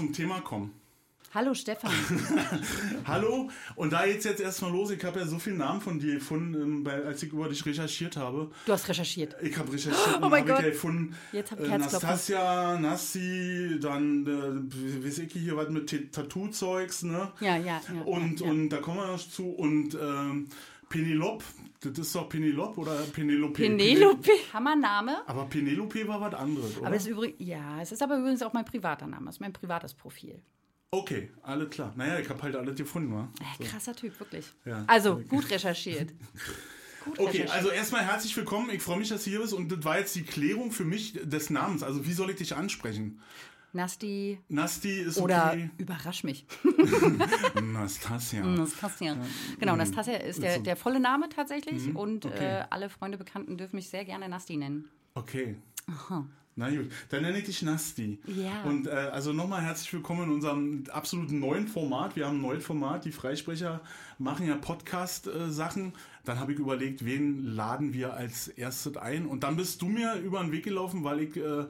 jetzt zum Thema kommen. Hallo Stefan. Hallo, und da geht's jetzt erstmal los. Ich habe ja so viele Namen von dir gefunden, ähm, als ich über dich recherchiert habe. Du hast recherchiert. Ich habe recherchiert Oh und mein habe ich Gott. ja gefunden. Jetzt hab ich äh. Nastasia, Nassi, dann äh, weiß ich hier was mit Tattoo-Zeugs, ne? Ja, ja, ja. Und, ja. und da kommen wir noch zu. Und ähm, Penelope, das ist doch Penelope oder Penelope? Penelope. Hammername. Aber Penelope war was anderes, oder? Aber es ist übrigens, ja, es ist aber übrigens auch mein privater Name. Es ist mein privates Profil. okay, alles klar. Naja, ich habe halt alles gefunden, wa? Äh, krasser Typ, wirklich. Ja. Also, gut recherchiert. Gut Okay, also erstmal herzlich willkommen. Ich freue mich, dass du hier bist. Und das war jetzt die Klärung für mich des Namens. Also, wie soll ich dich ansprechen? Nasti Nasti ist oder okay. überrasch mich. Nastasia. Nastasia. Genau, Nastasia ist der, der volle Name tatsächlich. Und Mhm. okay. äh, alle Freunde, Bekannten dürfen mich sehr gerne Nasti nennen. Okay. Na gut, dann nenne ich dich Nasti. Ja. Und äh, also nochmal herzlich willkommen in unserem absoluten neuen Format. Wir haben ein neues Format. Die Freisprecher machen ja Podcast-Sachen. Dann habe ich überlegt, wen laden wir als erstes ein. Und dann bist du mir über den Weg gelaufen, weil ich äh,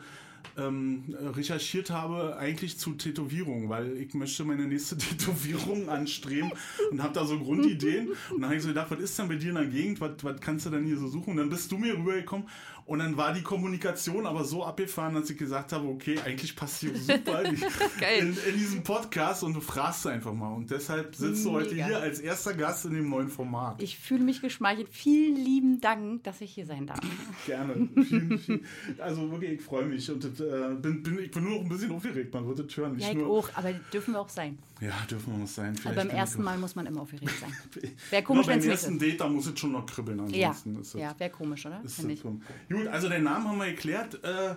ähm, recherchiert habe eigentlich zu Tätowierungen, weil ich möchte meine nächste Tätowierung anstreben und habe da so Grundideen. Und dann habe ich so gedacht, was ist denn bei dir in der Gegend? Was, was kannst du denn hier so suchen? Und dann bist du mir rübergekommen und dann war die Kommunikation aber so abgefahren, dass ich gesagt habe, okay, eigentlich passt hier super in, in, diesem Podcast und du fragst einfach mal. Und deshalb sitzt du heute Mega. hier als erster Gast in dem neuen Format. Ich fühle mich geschmeichelt. Vielen lieben Dank, dass ich hier sein darf. Gerne. Vielen, vielen, also wirklich, ich freue mich und das, äh, bin, bin, ich bin nur noch ein bisschen aufgeregt. Man das hören. Ja, ich nur, auch, aber dürfen wir auch sein. Ja, dürfen wir uns sein. Vielleicht beim ersten Mal muss man immer aufgeregt sein. Wäre komisch, wenn beim es nicht ersten ist. Date, da muss es schon noch kribbeln. Ja, Ansonsten ist es- ja wäre komisch, oder? ist ich. dumm. Gut, also den Namen haben wir geklärt. Äh,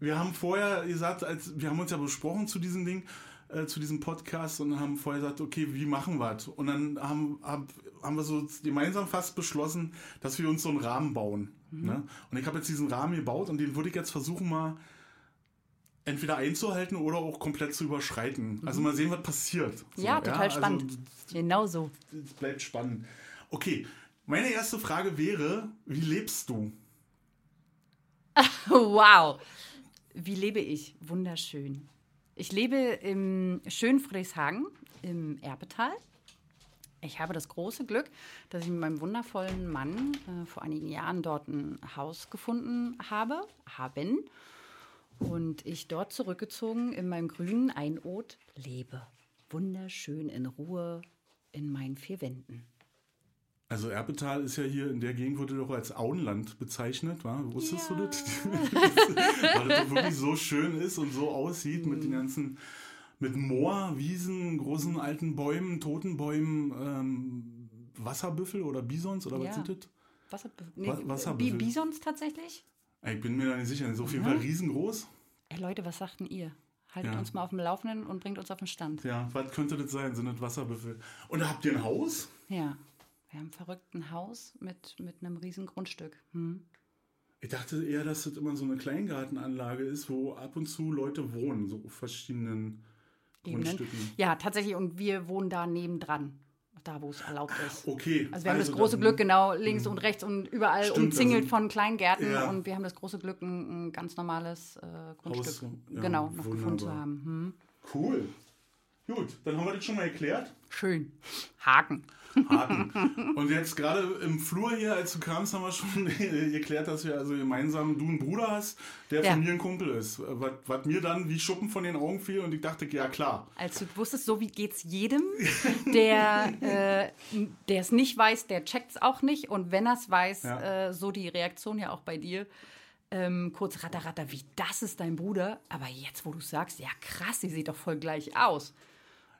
wir haben vorher gesagt, als, wir haben uns ja besprochen zu diesem Ding, äh, zu diesem Podcast und haben vorher gesagt, okay, wie machen wir das? Und dann haben, hab, haben wir so gemeinsam fast beschlossen, dass wir uns so einen Rahmen bauen. Mhm. Ne? Und ich habe jetzt diesen Rahmen gebaut und den würde ich jetzt versuchen mal entweder einzuhalten oder auch komplett zu überschreiten. Also mal sehen, was passiert. So, Mhm. Ja, total also spannend. Genau so. es bleibt spannend. Okay, meine erste Frage wäre, wie lebst du? Wow. Wie lebe ich? Wunderschön. Ich lebe im schönen Friedrichshagen im Erbetal. Ich habe das große Glück, dass ich mit meinem wundervollen Mann äh, vor einigen Jahren dort ein Haus gefunden habe, haben. Und ich dort zurückgezogen in meinem grünen Einod lebe. Wunderschön in Ruhe in meinen vier Wänden. Also Erbetal ist ja hier in der Gegend wurde doch als Auenland bezeichnet, wa? Wusstest du Ja. das? Weil das wirklich so schön ist und so aussieht mit Mhm. den ganzen, mit Moor, Wiesen, großen alten Bäumen, toten Bäumen, ähm, Wasserbüffel oder Bisons oder was Ja. sind das? Wasser, Wa- nee, Wasserbüffel. Bi- Bisons tatsächlich? Ich bin mir da nicht sicher, ist auf jeden. Fall riesengroß. Ey Leute, was sagten ihr? Haltet Ja. uns mal auf dem Laufenden und bringt uns auf den Stand. Ja, was könnte das sein? Sind das Wasserbüffel? Und habt ihr ein Haus? Ja. Wir haben ein verrückten Haus mit, mit einem riesen Grundstück. Hm. Ich dachte eher, dass das immer so eine Kleingartenanlage ist, wo ab und zu Leute wohnen, so auf verschiedenen Ebenen. Grundstücken. Ja, tatsächlich. Und wir wohnen da nebendran. Da, wo es erlaubt ist. Okay. Also wir haben das große dann- Glück, genau links und rechts und überall Stimmt, umzingelt also- von Kleingärten. Ja. Und wir haben das große Glück, ein, ein ganz normales äh, Grundstück ja, genau, noch gefunden zu haben. Hm. Cool. Gut, dann haben wir das schon mal erklärt. Schön. Haken. Haken. Und jetzt gerade im Flur hier, als du kamst, haben wir schon geklärt, dass wir also gemeinsam du einen Bruder hast, der Ja. von mir ein Kumpel ist. Was, was mir dann wie Schuppen von den Augen fiel und ich dachte, ja klar. Als du wusstest, so wie geht's jedem, der äh, der es nicht weiß, der checkt es auch nicht. Und wenn er es weiß, Ja. äh, so die Reaktion ja auch bei dir. Ähm, kurz ratter, ratter, wie das ist dein Bruder. Aber jetzt, wo du sagst, ja krass, sie sieht doch voll gleich aus.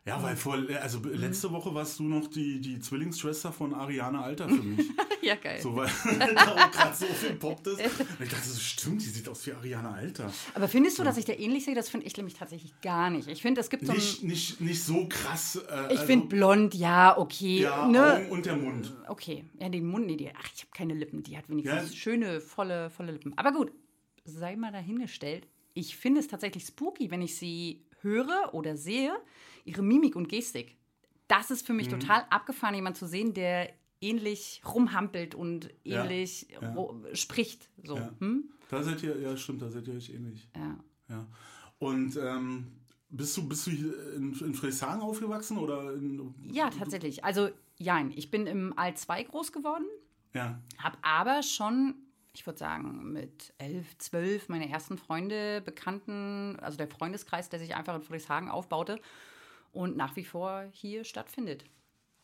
Ja, weil vor, also Mhm. letzte Woche warst du noch die, die Zwillingsschwester von Ariane Alter für mich. ja, geil. So, weil da gerade so viel poppt ist. Und ich dachte, so stimmt, die sieht aus wie Ariane Alter. Aber findest du, dass ich der ähnlich sehe? Das finde ich nämlich tatsächlich gar nicht. Ich finde, es gibt so. Nicht, nicht, nicht so krass. Äh, Ich also, finde blond, ja, okay. Ja, ne? Augen und der Mund. Okay, ja, den Mund, nee, die, ach, ich habe keine Lippen. Die hat wenigstens Ja. schöne, volle, volle Lippen. Aber gut, sei mal dahingestellt. Ich finde es tatsächlich spooky, wenn ich sie höre oder sehe, ihre Mimik und Gestik. Das ist für mich Mhm. total abgefahren, jemand zu sehen, der ähnlich rumhampelt und Ja, ähnlich ja. ro- spricht. So. Ja. Hm? Da seid ihr, ja stimmt, da seid ihr euch ähnlich. Ja. Ja. Und ähm, bist du, bist du in, in Friedrichshagen aufgewachsen oder in, Ja, tatsächlich. Also, jein. Ich bin im All 2 groß geworden, Ja. habe aber schon, ich würde sagen, mit elf, zwölf meine ersten Freunde, Bekannten, also der Freundeskreis, der sich einfach in Friedrichshagen aufbaute und nach wie vor hier stattfindet.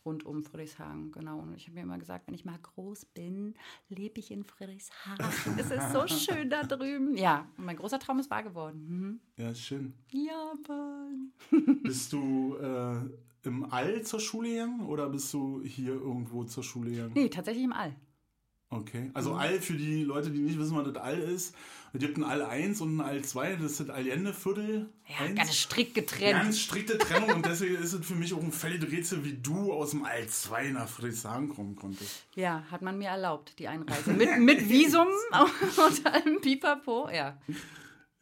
Rund um Friedrichshagen, genau. Und ich habe mir immer gesagt, wenn ich mal groß bin, lebe ich in Friedrichshagen. Es ist so schön da drüben. Ja, mein großer Traum ist wahr geworden. Ja, ist schön. Mhm. Japan. Bist du äh, im All zur Schule gegangen oder bist du hier irgendwo zur Schule gegangen? Nee, tatsächlich im All. Okay. Also All für die Leute, die nicht wissen, was das All ist. Es gibt ein All 1 und ein All 2. Das ist das Allende-Viertel. Ja, eins. ganz strikt getrennt. Ganz strikte Trennung und deswegen ist es für mich auch ein völliges Rätsel, wie du aus dem All 2 nach Friedrichshagen kommen konntest. Ja, hat man mir erlaubt, die Einreise. Mit, mit Visum und allem Pipapo. Ja,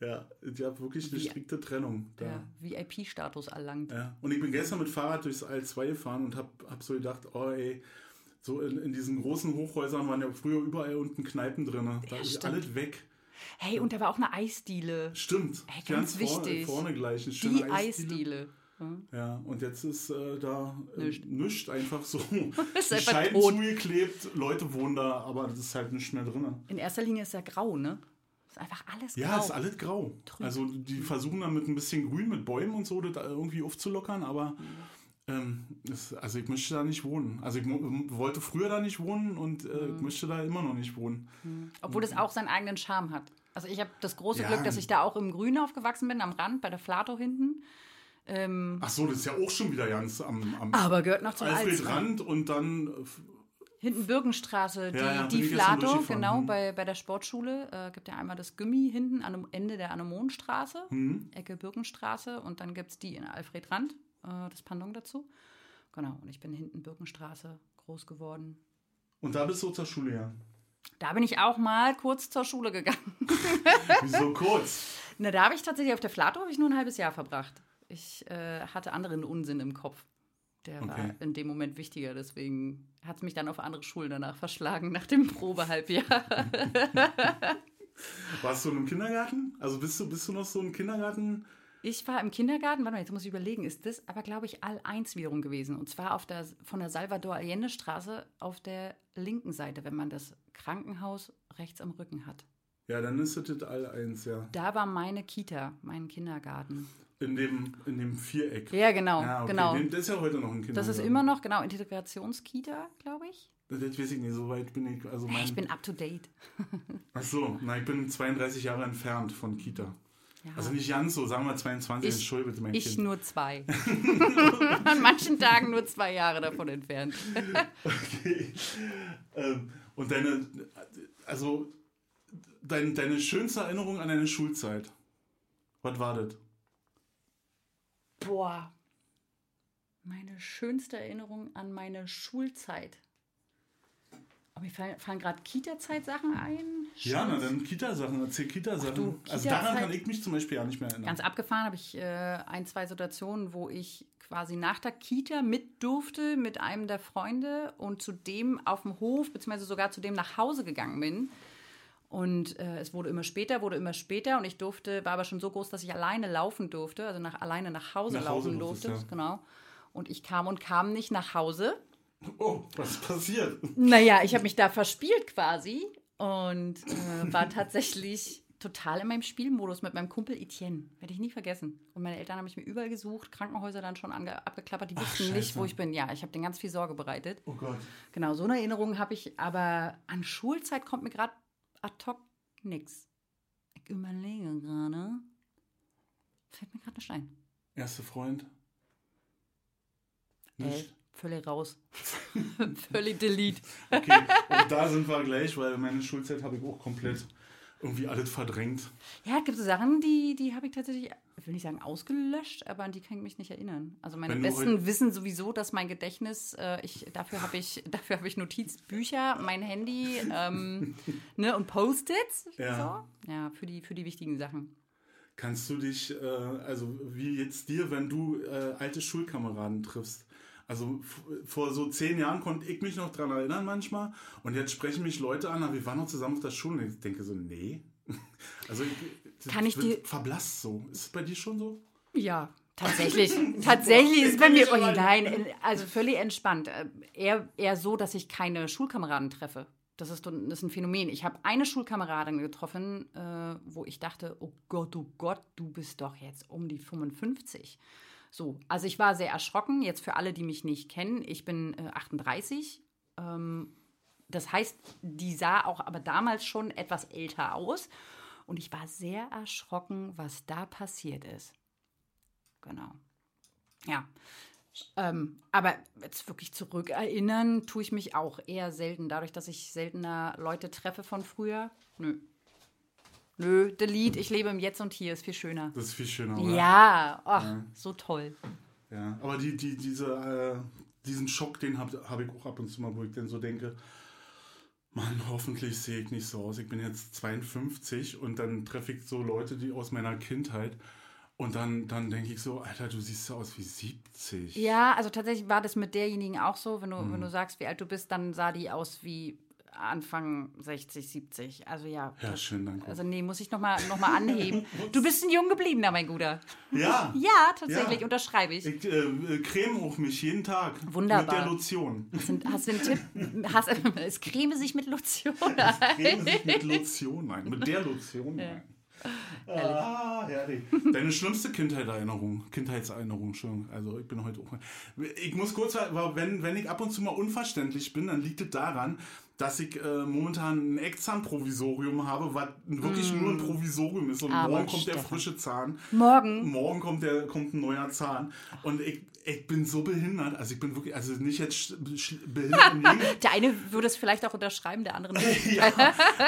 Ja, ich habe wirklich eine strikte Trennung da. ja VIP-Status erlangt. Ja. Und ich bin gestern mit Fahrrad durchs All 2 gefahren und habe hab so gedacht, oh ey, so in, in diesen großen Hochhäusern waren ja früher überall unten Kneipen drin. Da ist stimmt. alles weg. Hey, und da war auch eine Eisdiele. Stimmt. Ey, ganz vorne, wichtig. vorne gleich. Eine schöne Die Eisdiele. Eisdiele. Ja, und jetzt ist äh, da äh, Nischt. nichts einfach so. Ist Die einfach Scheiben tot. zugeklebt, Leute wohnen da, aber das ist halt nichts mehr drin. In erster Linie ist ja grau, ne? Ist einfach alles Ja, grau. ist alles grau. Also die versuchen dann mit ein bisschen Grün, mit Bäumen und so, das irgendwie aufzulockern, aber ähm, das, also ich möchte da nicht wohnen. Also ich mo- wollte früher da nicht wohnen und äh, Mhm. ich möchte da immer noch nicht wohnen. Obwohl es auch seinen eigenen Charme hat. Also ich habe das große Ja. Glück, dass ich da auch im Grün aufgewachsen bin, am Rand, bei der Flato hinten. Ähm, Ach so, das ist ja auch schon wieder ganz am, am aber gehört noch zum Alfred Altsrand. Rand und dann Hinten Birkenstraße, die, Ja, ja, die Flato, genau, Hm. bei, bei der Sportschule. Äh, gibt ja einmal das Gummi hinten am Ende der Anemonenstraße, Hm. Ecke Birkenstraße. Und dann gibt es die in Alfred Rand, äh, das Pendant dazu. Genau, und ich bin hinten Birkenstraße groß geworden. und da bist du zur Schule gegangen. Da bin ich auch mal kurz zur Schule gegangen. Wieso kurz? Na, da habe ich tatsächlich auf der Flato habe ich nur ein halbes Jahr verbracht. Ich äh, hatte anderen Unsinn im Kopf. Der Okay. war in dem Moment wichtiger, deswegen hat es mich dann auf andere Schulen danach verschlagen, nach dem Probehalbjahr. Warst du in einem Kindergarten? Also bist du, bist du noch so ein Kindergarten? Ich war im Kindergarten, warte mal, jetzt muss ich überlegen, ist das aber, glaube ich, all eins wiederum gewesen. Und zwar auf der, von der Salvador Allende Straße auf der linken Seite, wenn man das Krankenhaus rechts am Rücken hat. Ja, dann ist es das all eins, ja. Da war meine Kita, mein Kindergarten. In dem, in dem Viereck. Ja, genau, Ja, okay. genau. Das ist ja heute noch ein Kindergarten. Das ist immer noch, genau, Integrationskita, glaube ich. Das weiß ich nicht, so weit bin ich. Also mein, Ich bin up to date. Ach so, na, ich bin 32 Jahre entfernt von Kita. Ja. Also nicht ganz so, sagen wir 22, Ich- entschuldige bitte mein Ich Kind. nur zwei. An manchen Tagen nur zwei Jahre davon entfernt. Okay. Ähm, und deine, also dein, deine schönste Erinnerung an deine Schulzeit, was war das? Boah. Meine schönste Erinnerung an meine Schulzeit. Oh, mir fallen, fallen gerade Kita-Zeit-Sachen ein. Ja, na dann Kita-Sachen, erzähl Kita-Sachen. du, also daran kann ich mich zum Beispiel ja nicht mehr erinnern. Ganz abgefahren habe ich äh, ein, zwei Situationen, wo ich quasi nach der Kita mit durfte mit einem der Freunde und zu dem auf dem Hof, beziehungsweise sogar zu dem nach Hause gegangen bin. Und äh, es wurde immer später, wurde immer später und ich durfte, war aber schon so groß, dass ich alleine laufen durfte, also nach, alleine nach Hause Nach Hause laufen durftest, durfte. ja. Genau. Und ich kam und kam nicht nach Hause. Oh, was passiert? Naja, ich habe mich da verspielt quasi und äh, war tatsächlich total in meinem Spielmodus mit meinem Kumpel Etienne. Werde ich nie vergessen. Und meine Eltern haben mich mir überall gesucht, Krankenhäuser dann schon abgeklappert. Die wussten nicht, wo ich bin. Ja, ich habe denen ganz viel Sorge bereitet. Oh Gott. Genau, so eine Erinnerung habe ich, aber an Schulzeit kommt mir gerade ad hoc nichts. Ich überlege gerade. Fällt mir gerade ein Stein. Erster Freund? Nicht? Völlig raus. völlig delete. Okay, und da sind wir gleich, weil meine Schulzeit habe ich auch komplett irgendwie alles verdrängt. Ja, es gibt so Sachen, die, die habe ich tatsächlich, ich will nicht sagen ausgelöscht, aber an die kann ich mich nicht erinnern. Also meine Wenn Besten wissen sowieso, dass mein Gedächtnis, äh, ich, dafür habe ich, dafür habe ich Notizbücher, mein Handy ähm, ne, und Post-its. Ja. So. ja für, die, für die wichtigen Sachen. Kannst du dich, äh, also wie jetzt dir, wenn du äh, alte Schulkameraden triffst? Also vor so zehn Jahren konnte ich mich noch dran erinnern manchmal und jetzt sprechen mich Leute an, aber wir waren noch zusammen auf der Schule und ich denke so, nee. Also ich, Kann ich dir- verblasst so. Ist es bei dir schon so? Ja, tatsächlich. tatsächlich ist bei mir. Oh, nein, also völlig entspannt. Äh, Eher, eher so, dass ich keine Schulkameraden treffe. Das ist, das ist ein Phänomen. Ich habe eine Schulkameradin getroffen, äh, wo ich dachte, oh Gott, oh Gott, du bist doch jetzt um die 55. So, also ich war sehr erschrocken. Jetzt für alle, die mich nicht kennen, ich bin äh, 38. Ähm, das heißt, die sah auch aber damals schon etwas älter aus. Und ich war sehr erschrocken, was da passiert ist. Genau. Ja. Ähm, aber jetzt wirklich zurückerinnern tue ich mich auch eher selten. Dadurch, dass ich seltener Leute treffe von früher. Nö. Nö, delete, ich lebe im Jetzt und Hier, ist viel schöner. Das ist viel schöner, oder? Ja, ach, so toll. Ja, aber die, die, diese, äh, diesen Schock, den habe hab ich auch ab und zu mal, wo ich dann so denke, Mann, hoffentlich sehe ich nicht so aus. Ich bin jetzt 52 und dann treffe ich so Leute, die aus meiner Kindheit. Und dann, dann denke ich so, Alter, du siehst so aus wie 70. Ja, also tatsächlich war das mit derjenigen auch so. Wenn du, wenn du sagst, wie alt du bist, dann sah die aus wie Anfang 60, 70. Also ja. Ja, schön, danke. Also nee, muss ich nochmal noch mal anheben. Du bist ein jung gebliebener, mein Guter. ja. Ja, tatsächlich, Ja. unterschreibe ich. Ich äh, creme auf mich jeden Tag. Wunderbar. Mit der Lotion. Hast du, hast du einen Tipp? Hast, es creme sich mit Lotion Creme sich mit Lotion ein. Mit der Lotion ein. Ah, herrlich. Deine schlimmste Kindheitserinnerung, Kindheitserinnerung, Entschuldigung. Also ich bin heute auch. Ich muss kurz, wenn, wenn ich ab und zu mal unverständlich bin, dann liegt es daran, dass ich äh, momentan ein Exam-Provisorium habe, was wirklich nur ein Provisorium ist. Und Mm. Aber morgen kommt der Stefan. frische Zahn. Morgen? Morgen kommt, der, kommt ein neuer Zahn. Und ich, ich bin so behindert. Also ich bin wirklich, also nicht jetzt behindert Leben, Der eine würde es vielleicht auch unterschreiben, der andere nicht. ja,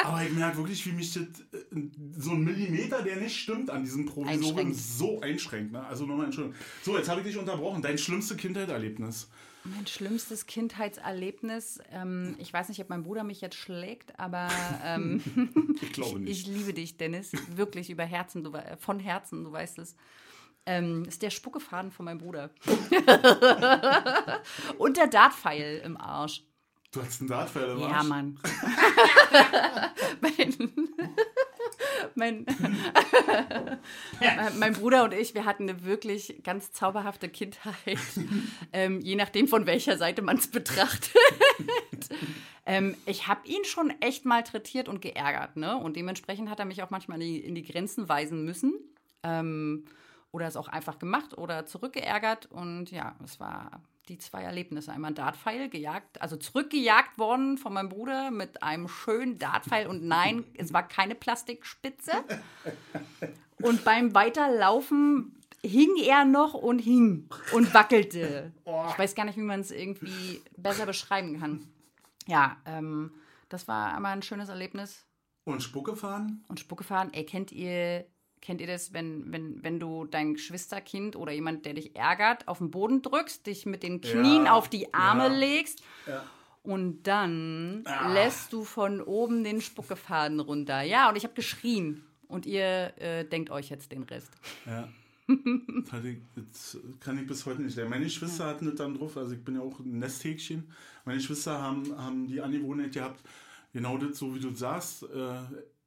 aber ich merke wirklich, wie mich das, äh, so ein Millimeter, der nicht stimmt an diesem Provisorium, Einschränkt. so einschränkt. Ne? Also nochmal Entschuldigung. So, jetzt habe ich dich unterbrochen. Dein schlimmste Kindheitserlebnis. Mein schlimmstes Kindheitserlebnis, ähm, ich weiß nicht, ob mein Bruder mich jetzt schlägt, aber ähm, Ich glaube nicht. ich liebe dich, Dennis. Wirklich über Herzen, du, von Herzen, du weißt es. Ähm, ist der Spuckefaden von meinem Bruder. Und der Dartpfeil im Arsch. du hast einen Dartpfeil im Ja, Arsch. Mann. mein, mein, mein Bruder und ich, wir hatten eine wirklich ganz zauberhafte Kindheit, ähm, je nachdem, von welcher Seite man es betrachtet. ähm, ich habe ihn schon echt malträtiert und geärgert, ne? Und dementsprechend hat er mich auch manchmal in die, in die Grenzen weisen müssen. Ähm, oder es auch einfach gemacht oder zurückgeärgert. Und ja, es war die zwei Erlebnisse. Einmal ein Dartpfeil gejagt, also zurückgejagt worden von meinem Bruder mit einem schönen Dartpfeil. Und nein, es war keine Plastikspitze. Und beim Weiterlaufen hing er noch und hing und wackelte. Ich weiß gar nicht, wie man es irgendwie besser beschreiben kann. Ja, ähm, das war einmal ein schönes Erlebnis. Und Spucke fahren? Und Spucke fahren, ey, kennt ihr, kennt ihr das, wenn, wenn, wenn du dein Geschwisterkind oder jemand, der dich ärgert, auf den Boden drückst, dich mit den Knien Ja, auf die Arme ja. legst Ja. und dann Ah. lässt du von oben den Spuckefaden runter. Ja, und ich habe geschrien. Und ihr äh, denkt euch jetzt den Rest. Ja. Das, kann ich bis heute nicht lernen. Meine Geschwister hatten das dann drauf, also ich bin ja auch ein Nesthäkchen. Meine Geschwister haben, haben die Angewohnheit gehabt, genau das, so wie du sagst, äh,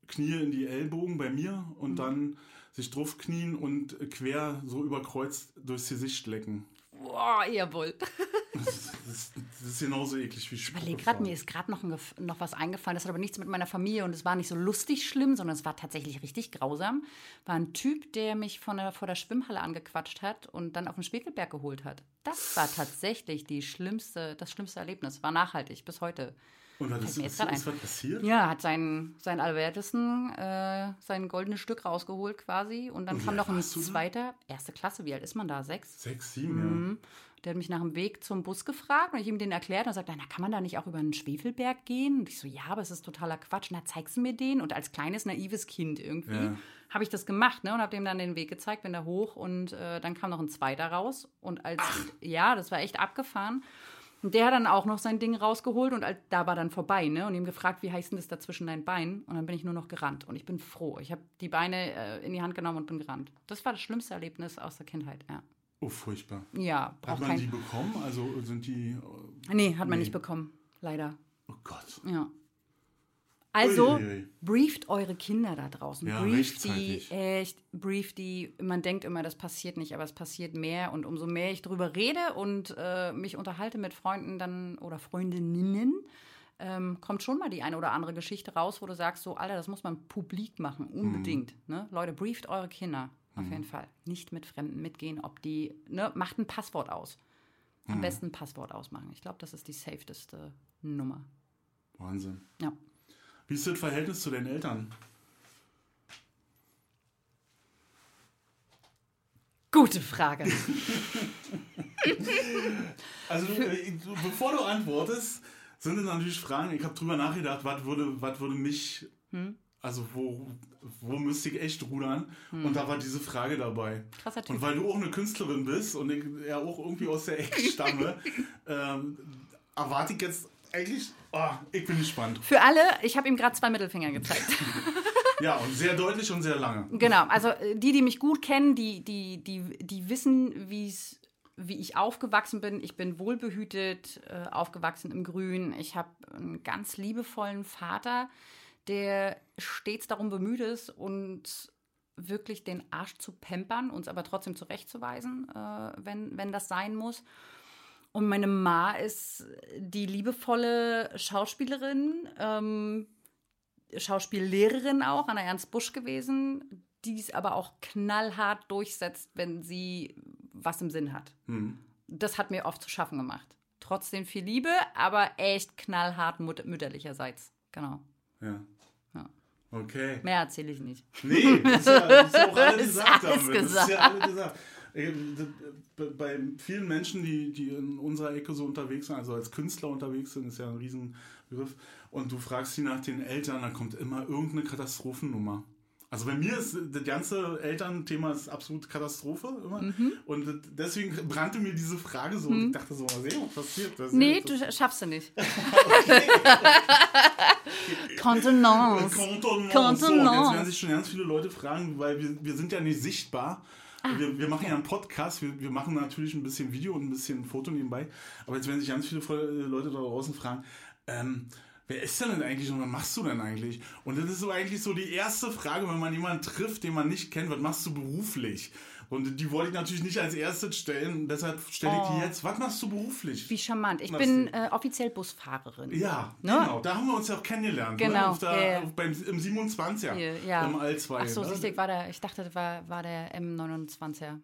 Knie in die Ellbogen bei mir und dann sich drauf knien und quer so überkreuzt durchs Gesicht lecken. Boah, jawohl. Das ist, das ist genauso eklig wie Ich Spucke überlege gerade, mir ist gerade noch, ein noch was eingefallen. Das hat aber nichts mit meiner Familie und es war nicht so lustig schlimm, sondern es war tatsächlich richtig grausam. War ein Typ, der mich von der, vor der Schwimmhalle angequatscht hat und dann auf den Spiegelberg geholt hat. Das war tatsächlich die schlimmste, das schlimmste Erlebnis. War nachhaltig bis heute. Und was ist, grad ist was passiert? Ja, hat sein, sein Allwertesten, äh, sein goldenes Stück rausgeholt quasi. Und dann Und kam noch ein zweiter, erste Klasse, wie alt ist man da? Sechs? Sechs, sieben, Mhm. Der hat mich nach dem Weg zum Bus gefragt und ich ihm den erklärt und er sagt, na, kann man da nicht auch über einen Schwefelberg gehen? Und ich so, ja, aber es ist totaler Quatsch. Na, zeigst du mir den? Und als kleines, naives Kind irgendwie Ja. habe ich das gemacht ne? und habe dem dann den Weg gezeigt, bin da hoch und äh, dann kam noch ein zweiter raus. Und als, ja, das war echt abgefahren. Und der hat dann auch noch sein Ding rausgeholt und da war dann vorbei, ne? Und ihm gefragt, wie heißt denn das da zwischen deinen Beinen? Und dann bin ich nur noch gerannt. Und ich bin froh. Ich habe die Beine äh, in die Hand genommen und bin gerannt. Das war das schlimmste Erlebnis aus der Kindheit, ja. Oh, furchtbar. Ja, Hat braucht man kein. die bekommen? Also sind die. äh, Nee, hat man Nee. nicht bekommen. Leider. Oh Gott. Ja. Also Uiuiui. brieft eure Kinder da draußen. Ja, brieft die echt, brieft die. Man denkt immer, das passiert nicht, aber es passiert mehr. Und umso mehr ich drüber rede und äh, mich unterhalte mit Freunden dann oder Freundinnen, ähm, kommt schon mal die eine oder andere Geschichte raus, wo du sagst, so, Alter, das muss man publik machen, unbedingt. Mhm. Ne? Leute, brieft eure Kinder. Auf jeden Fall. Nicht mit Fremden mitgehen, ob die, ne, macht ein Passwort aus. Mhm. Am besten ein Passwort ausmachen. Ich glaube, das ist die safeteste Nummer. Wahnsinn. Ja. Wie ist das Verhältnis zu deinen Eltern? Gute Frage. Also, äh, du- bevor du antwortest, sind es natürlich Fragen. Ich habe drüber nachgedacht, was würde, was würde mich, Hm? also wo, wo müsste ich echt rudern? Hm. Und da war diese Frage dabei. Krasser Typ. Und weil du auch eine Künstlerin bist und ich ja auch irgendwie aus der Ecke stamme, ähm, erwarte ich jetzt eigentlich, oh, ich bin gespannt. Für alle, ich habe ihm gerade zwei Mittelfinger gezeigt. Ja, und sehr deutlich und sehr lange. genau, also äh, die, die mich gut kennen, die, die, die, die wissen, wie's, wie ich aufgewachsen bin. Ich bin wohlbehütet, äh, aufgewachsen im Grün. Ich habe einen ganz liebevollen Vater, der stets darum bemüht ist und wirklich den Arsch zu pampern, uns aber trotzdem zurechtzuweisen, äh, wenn, wenn das sein muss. Und meine Ma ist die liebevolle Schauspielerin, ähm, Schauspiellehrerin auch an der Ernst Busch gewesen, die es aber auch knallhart durchsetzt, wenn sie was im Sinn hat. Hm. Das hat mir oft zu schaffen gemacht. Trotzdem viel Liebe, aber echt knallhart mut mütterlicherseits. Genau. Ja. Ja. Okay. Mehr erzähle ich nicht. Nee, das ist ja, das ist ja auch alles Ist gesagt alles damit. Das ist ja gesagt. alles gesagt. Äh, Bei vielen Menschen, die, die in unserer Ecke so unterwegs sind, also als Künstler unterwegs sind, ist ja ein Riesenbegriff. Und du fragst sie nach den Eltern, dann kommt immer irgendeine Katastrophennummer. Also bei mir ist das ganze Elternthema ist absolut Katastrophe immer. Mhm. Und deswegen brannte mir diese Frage so. Und ich dachte so, mal sehen, was passiert. Was Nee, das- du schaffst du nicht. Kontenance. Kontenance. So, und jetzt werden sich schon ganz viele Leute fragen, weil wir, wir sind ja nicht sichtbar. Wir, wir machen ja einen Podcast, wir, wir machen natürlich ein bisschen Video und ein bisschen Foto nebenbei. Aber jetzt werden sich ganz viele Voll- Leute da draußen fragen, ähm, wer ist denn, denn eigentlich und was machst du denn eigentlich? Und das ist so eigentlich so die erste Frage, wenn man jemanden trifft, den man nicht kennt, was machst du beruflich? Und die wollte ich natürlich nicht als erstes stellen, deshalb stelle ich die Oh. jetzt. Was machst du beruflich? Wie charmant. Ich Was bin äh, offiziell Busfahrerin. Ja, Ne? genau. Da haben wir uns ja auch kennengelernt. Ne? Genau, ja, ja. auf beim, Im 27er. Hier, ja. Im All 2. Ach so, ne? du, war der, ich dachte, das war, war der M29er.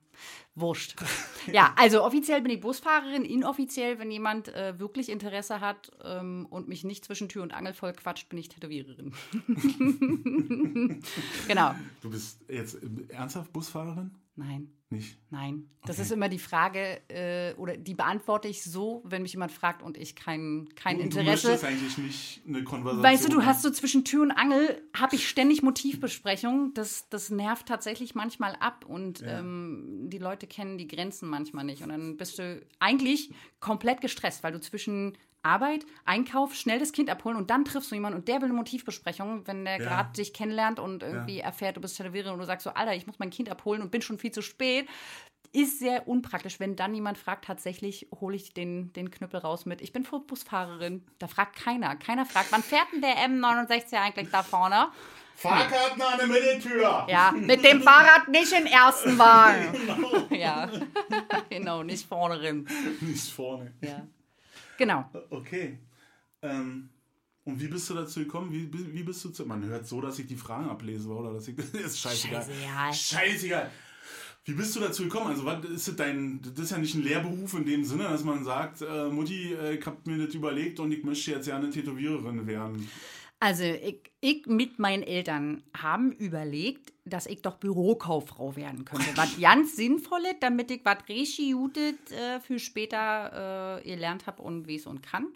Wurscht. ja, also offiziell bin ich Busfahrerin, inoffiziell, wenn jemand äh, wirklich Interesse hat ähm, und mich nicht zwischen Tür und Angel voll quatscht, bin ich Tätowiererin. genau. Du bist jetzt ernsthaft Busfahrerin? Nein. Nicht. Nein, das Okay. ist immer die Frage, äh, oder die beantworte ich so, wenn mich jemand fragt und ich kein, kein Und Du Interesse. möchtest eigentlich nicht eine Konversation. Weißt du, du hast so zwischen Tür und Angel, habe ich ständig Motivbesprechungen. Das, das nervt tatsächlich manchmal ab und Ja. ähm, die Leute kennen die Grenzen manchmal nicht. Und dann bist du eigentlich komplett gestresst, weil du zwischen Arbeit, Einkauf, schnell das Kind abholen und dann triffst du jemanden und der will eine Motivbesprechung, wenn der Ja. gerade dich kennenlernt und irgendwie erfährt, du bist Tätowiererin und du sagst so, Alter, ich muss mein Kind abholen und bin schon viel zu spät. Ist sehr unpraktisch, wenn dann jemand fragt, tatsächlich hole ich den, den Knüppel raus mit. Ich bin Busfahrerin. Da fragt keiner. Keiner fragt, wann fährt denn der M69 eigentlich da vorne? Fahrkarten an der Mitteltür! Ja, mit dem Fahrrad nicht im ersten Wagen. Genau. Ja, genau, nicht vorne drin. Nicht vorne. Ja. Genau. Okay. Ähm, und wie bist du dazu gekommen? Wie, wie bist du zu. Man hört so, dass ich die Fragen ablese, oder? Dass ich, ist scheißegal. Scheißegal. Scheißegal. Wie bist du dazu gekommen? Also, was ist das dein. Das ist ja nicht ein Lehrberuf in dem Sinne, dass man sagt, äh, Mutti, äh, ich hab mir das überlegt und ich möchte jetzt gerne Tätowiererin werden. Also, ich, ich mit meinen Eltern haben überlegt, dass ich doch Bürokauffrau werden könnte. Was ganz Sinnvolles, damit ich was richtig Gutes äh, für später äh, gelernt habe und wie es und kann.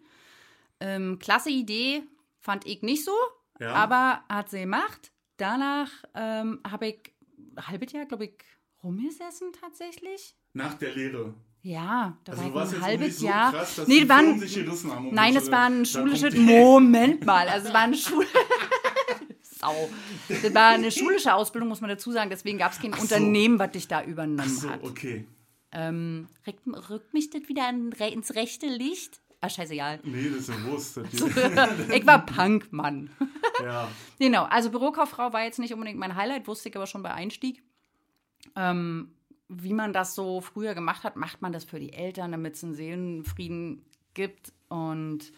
Ähm, klasse Idee, fand ich nicht so, Ja. aber hat sie gemacht. Danach ähm, habe ich ein halbes Jahr, glaube ich, rumgesessen tatsächlich. Nach der Lehre. Ja, da Also, war ich ein halbes so Jahr. krass, nee, die war Firmen ein, sich gerissen haben. nein, dich, es war ein da schulisches. kommt die- Moment mal, also es war eine Schule. Sau. Das war eine schulische Ausbildung, muss man dazu sagen. Deswegen gab es kein so. Unternehmen, was dich da Ach übernommen so, hat. okay. Ähm, rückt, rückt mich das wieder in, ins rechte Licht? Ah, scheißegal. Nee, das ist ja Wurst. Das Ich war Punkmann. Ja. Genau, also Bürokauffrau war jetzt nicht unbedingt mein Highlight, wusste ich aber schon bei Einstieg. Ähm, wie man das so früher gemacht hat, macht man das für die Eltern, damit es einen Seelenfrieden gibt. Und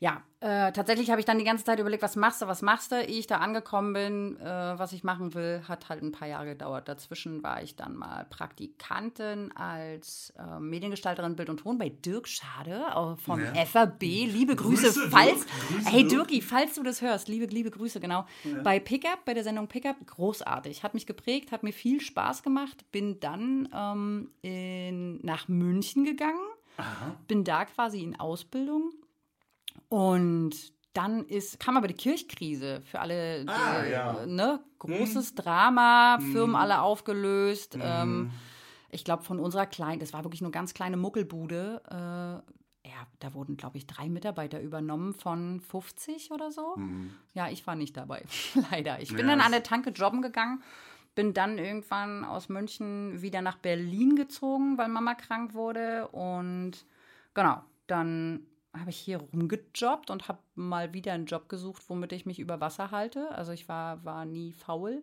ja, äh, tatsächlich habe ich dann die ganze Zeit überlegt, was machst du, was machst du? Ehe ich da angekommen bin, äh, was ich machen will, hat halt ein paar Jahre gedauert. Dazwischen war ich dann mal Praktikantin als äh, Mediengestalterin Bild und Ton bei Dirk Schade äh, vom Ja. FAB. Liebe Grüße, Grüße, falls. Grüße, hey Dirk. Dirki, falls du das hörst, liebe, liebe Grüße, genau. Bei Pickup, bei der Sendung Pickup, großartig. Hat mich geprägt, hat mir viel Spaß gemacht. Bin dann ähm, in, nach München gegangen bin da quasi in Ausbildung und dann ist, kam aber die Kirchkrise für alle, die, Ah, ja. ne? Großes Drama, Firmen alle aufgelöst. Ähm, ich glaube, von unserer kleinen, das war wirklich nur ganz kleine Muckelbude, äh, ja, da wurden, glaube ich, drei Mitarbeiter übernommen von 50 oder so. Ja, ich war nicht dabei, leider. Ich bin Ja, dann an der Tanke jobben gegangen, bin dann irgendwann aus München wieder nach Berlin gezogen, weil Mama krank wurde. Und genau, dann habe ich hier rumgejobbt und habe mal wieder einen Job gesucht, womit ich mich über Wasser halte. Also ich war, war nie faul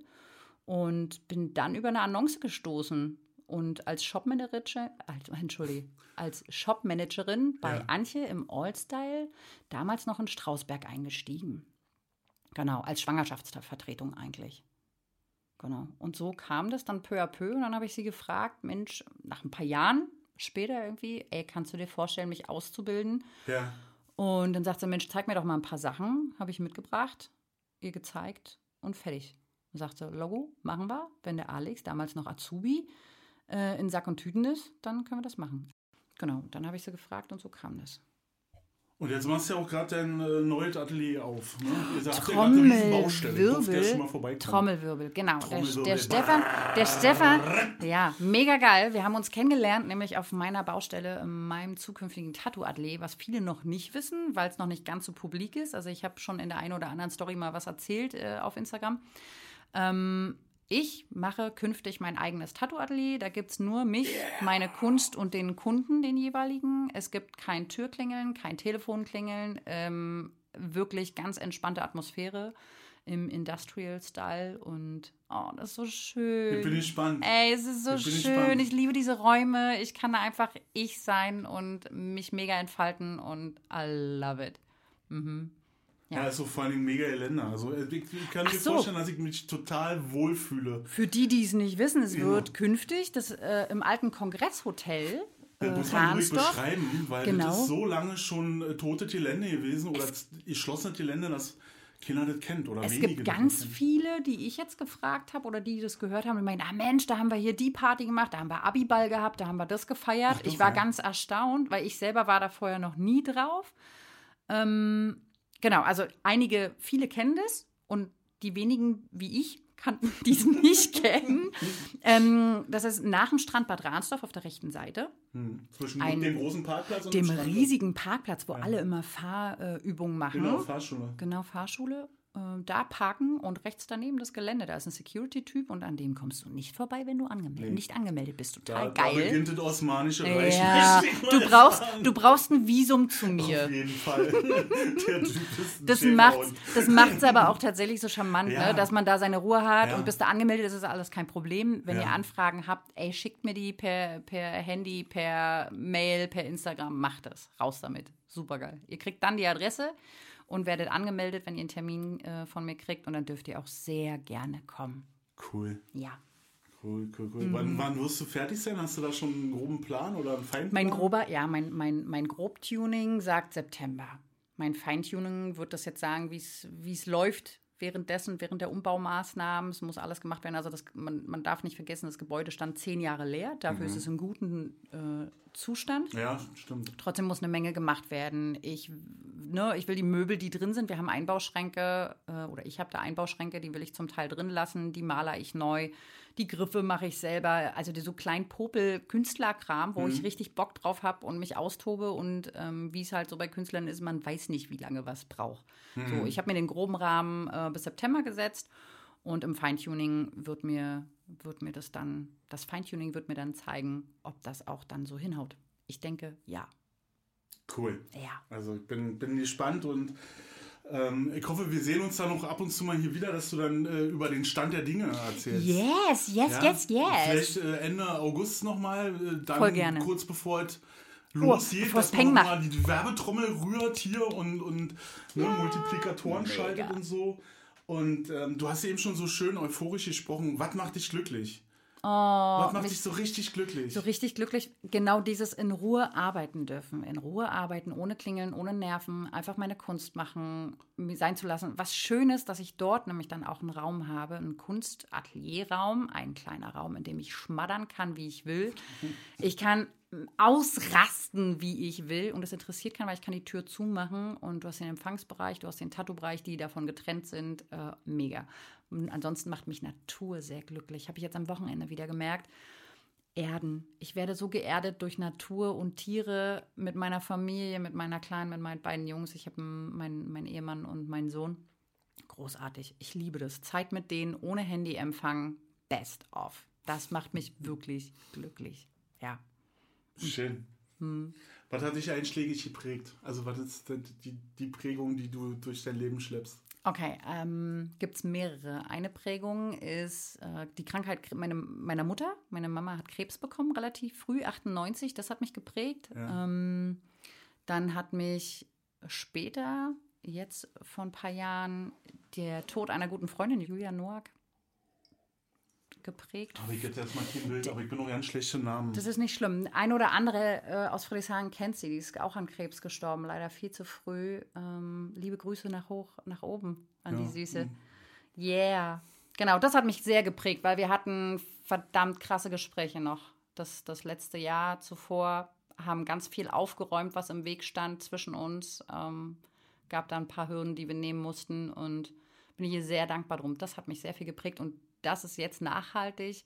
und bin dann über eine Annonce gestoßen und als Shopmanagerin, als, entschuldige, als Shopmanagerin bei Ja. Antje im Allstyle damals noch in Strausberg eingestiegen. Genau, als Schwangerschaftsvertretung eigentlich. Genau. Und so kam das dann peu à peu. Und dann habe ich sie gefragt, Mensch, nach ein paar Jahren später irgendwie, ey, kannst du dir vorstellen, mich auszubilden? Ja. Und dann sagt sie, Mensch, zeig mir doch mal ein paar Sachen. Habe ich mitgebracht, ihr gezeigt und fertig. Und sagte, Logo, machen wir. Wenn der Alex, damals noch Azubi, äh, in Sack und Tüten ist, dann können wir das machen. Genau, dann habe ich sie gefragt und so kam das. Und jetzt machst du ja auch gerade dein äh, neues Atelier auf. Ne? Trommelwirbel. Trommelwirbel, genau. Der, Trommelwirbel. der Stefan, der Stefan, ja, mega geil. Wir haben uns kennengelernt, nämlich auf meiner Baustelle, in meinem zukünftigen Tattoo-Atelier, was viele noch nicht wissen, weil es noch nicht ganz so publik ist. Also ich habe schon in der einen oder anderen Story mal was erzählt äh, auf Instagram. Ähm, ich mache künftig mein eigenes Tattoo-Atelier. Da gibt es nur mich, meine Kunst und den Kunden, den jeweiligen. Es gibt kein Türklingeln, kein Telefonklingeln. Ähm, wirklich ganz entspannte Atmosphäre im Industrial-Style. Und oh, das ist so schön. Ich bin gespannt. Ey, es ist so Ich schön. gespannt. Ich liebe diese Räume. Ich kann da einfach ich sein und mich mega entfalten und I love it. Ja, ist so vor allen Dingen mega Geländer. Also äh, ich, kann Ach mir so. vorstellen, dass ich mich total wohlfühle. Für die, die es nicht wissen, es Genau. wird künftig das äh, im alten Kongresshotel äh, Das muss man ruhig beschreiben, weil Genau. das ist so lange schon äh, tote Gelände gewesen oder geschlossene Gelände, dass keiner das kennt oder Es gibt das ganz viele, die ich jetzt gefragt habe oder die das gehört haben, die meinen, ah Mensch, da haben wir hier die Party gemacht, da haben wir Abiball gehabt, da haben wir das gefeiert. Ach doch, ich war ja. ganz erstaunt, weil ich selber war da vorher noch nie drauf. Ähm, genau, also einige, viele kennen das und die wenigen wie ich kannten dies nicht kennen. Ähm, das ist nach dem Strand Bad Ransdorf auf der rechten Seite. Hm. Zwischen ein- dem großen Parkplatz und dem Strand. riesigen Parkplatz, wo alle immer Fahrübungen machen. Genau, Fahrschule. Genau, Fahrschule. Äh, da parken und rechts daneben das Gelände. Da ist ein Security-Typ und an dem kommst du nicht vorbei, wenn du angemeldet, nicht angemeldet bist. Total Da, da geil. beginnt das Osmanische Reich. ja, du brauchst, du brauchst ein Visum zu mir. Auf jeden Fall. Der Typ ist ein Das macht das macht's aber auch tatsächlich so charmant, Ja. ne? dass man da seine Ruhe hat Ja. und bist du angemeldet, das ist alles kein Problem. Wenn ihr Anfragen habt, ey, schickt mir die per, per Handy, per Mail, per Instagram, macht das. Raus damit. Super geil. Ihr kriegt dann die Adresse und werdet angemeldet, wenn ihr einen Termin äh, von mir kriegt und dann dürft ihr auch sehr gerne kommen. Cool, Ja. cool, cool, cool. Wann, wann wirst du fertig sein? Hast du da schon einen groben Plan oder einen Feinplan? Mein grober, ja, mein, mein, mein Grobtuning sagt September. Mein Feintuning wird das jetzt sagen, wie es läuft währenddessen, während der Umbaumaßnahmen. Es muss alles gemacht werden. Also das, man, man darf nicht vergessen, das Gebäude stand zehn Jahre leer. Dafür ist es in gutem äh, Zustand. Ja, stimmt. Trotzdem muss eine Menge gemacht werden. Ich, ne, ich will die Möbel, die drin sind, wir haben Einbauschränke äh, oder ich habe da Einbauschränke, die will ich zum Teil drin lassen, die maler ich neu. Die Griffe mache ich selber, also die so kleinen Popel-Künstlerkram, wo ich richtig Bock drauf habe und mich austobe und ähm, wie es halt so bei Künstlern ist, man weiß nicht, wie lange was braucht. So, ich habe mir den groben Rahmen äh, bis September gesetzt und im Feintuning wird mir, wird mir das dann, das Feintuning wird mir dann zeigen, ob das auch dann so hinhaut. Ich denke, ja. Cool. Ja. Also ich bin, bin gespannt und Ähm, ich hoffe, wir sehen uns da noch ab und zu mal hier wieder, dass du dann äh, über den Stand der Dinge erzählst. Yes, yes, Ja? yes, yes. Vielleicht äh, Ende August nochmal, äh, dann Voll gerne. kurz bevor es losgeht, bevor es dass man mal die Werbetrommel rührt hier und, und ne, Multiplikatoren Mega. schaltet und so. Und ähm, du hast eben schon so schön euphorisch gesprochen. Was macht dich glücklich? Oh, Was macht dich so richtig glücklich? so richtig glücklich, genau dieses in Ruhe arbeiten dürfen. In Ruhe arbeiten, ohne Klingeln, ohne Nerven, einfach meine Kunst machen, sein zu lassen. Was schön ist, dass ich dort nämlich dann auch einen Raum habe, einen Kunstatelierraum, ein kleiner Raum, in dem ich schmattern kann, wie ich will. Ich kann ausrasten, wie ich will und es interessiert keinen, weil ich kann die Tür zumachen und du hast den Empfangsbereich, du hast den Tattoo-Bereich, die davon getrennt sind. Äh, mega. Und ansonsten macht mich Natur sehr glücklich. Habe ich jetzt am Wochenende wieder gemerkt. Erden. Ich werde so geerdet durch Natur und Tiere mit meiner Familie, mit meiner Kleinen, mit meinen beiden Jungs. Ich habe meinen mein Ehemann und meinen Sohn. Großartig. Ich liebe das. Zeit mit denen, ohne Handyempfang. Best of. Das macht mich wirklich glücklich. Ja. Schön. Hm. Was hat dich einschlägig geprägt? Also was ist die, die Prägung, die du durch dein Leben schleppst? Okay, ähm, gibt es mehrere. Eine Prägung ist äh, die Krankheit meine, meiner Mutter. Meine Mama hat Krebs bekommen, relativ früh, 98. Das hat mich geprägt. Ja. Ähm, dann hat mich später, jetzt vor ein paar Jahren, der Tod einer guten Freundin, Julia Noack, geprägt. Aber ich hätte erstmal kein Bild, aber ich bin auch ganz schlecht im Namen. Das ist nicht schlimm. Ein oder andere äh, aus Friedrichshagen kennt sie. Die ist auch an Krebs gestorben, leider viel zu früh. Ähm, liebe Grüße nach hoch, nach oben an Ja. die Süße. Yeah. Genau, das hat mich sehr geprägt, weil wir hatten verdammt krasse Gespräche noch. Das, das letzte Jahr zuvor haben ganz viel aufgeräumt, was im Weg stand zwischen uns. Ähm, gab da ein paar Hürden, die wir nehmen mussten und bin ich ihr sehr dankbar drum. Das hat mich sehr viel geprägt und das ist jetzt nachhaltig.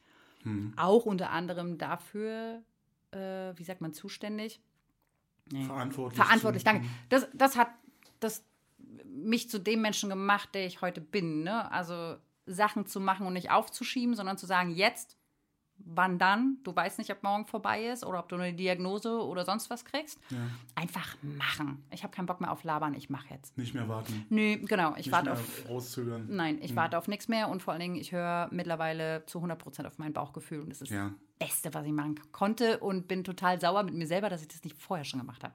Auch unter anderem dafür, äh, wie sagt man, zuständig. Nee. Verantwortlich. Verantwortlich, danke. Das, das hat das mich zu dem Menschen gemacht, der ich heute bin. Ne? Also Sachen zu machen und nicht aufzuschieben, sondern zu sagen, jetzt, wann dann? Du weißt nicht, ob morgen vorbei ist oder ob du eine Diagnose oder sonst was kriegst. Ja. Einfach machen. Ich habe keinen Bock mehr auf Labern, ich mache jetzt. Nicht mehr warten. Nö, genau, ich Nicht warte mehr auf. rauszögern. Nein, ich warte auf nichts mehr und vor allen Dingen, ich höre mittlerweile zu 100% auf mein Bauchgefühl und das ist Ja. das Beste, was ich machen konnte und bin total sauer mit mir selber, dass ich das nicht vorher schon gemacht habe.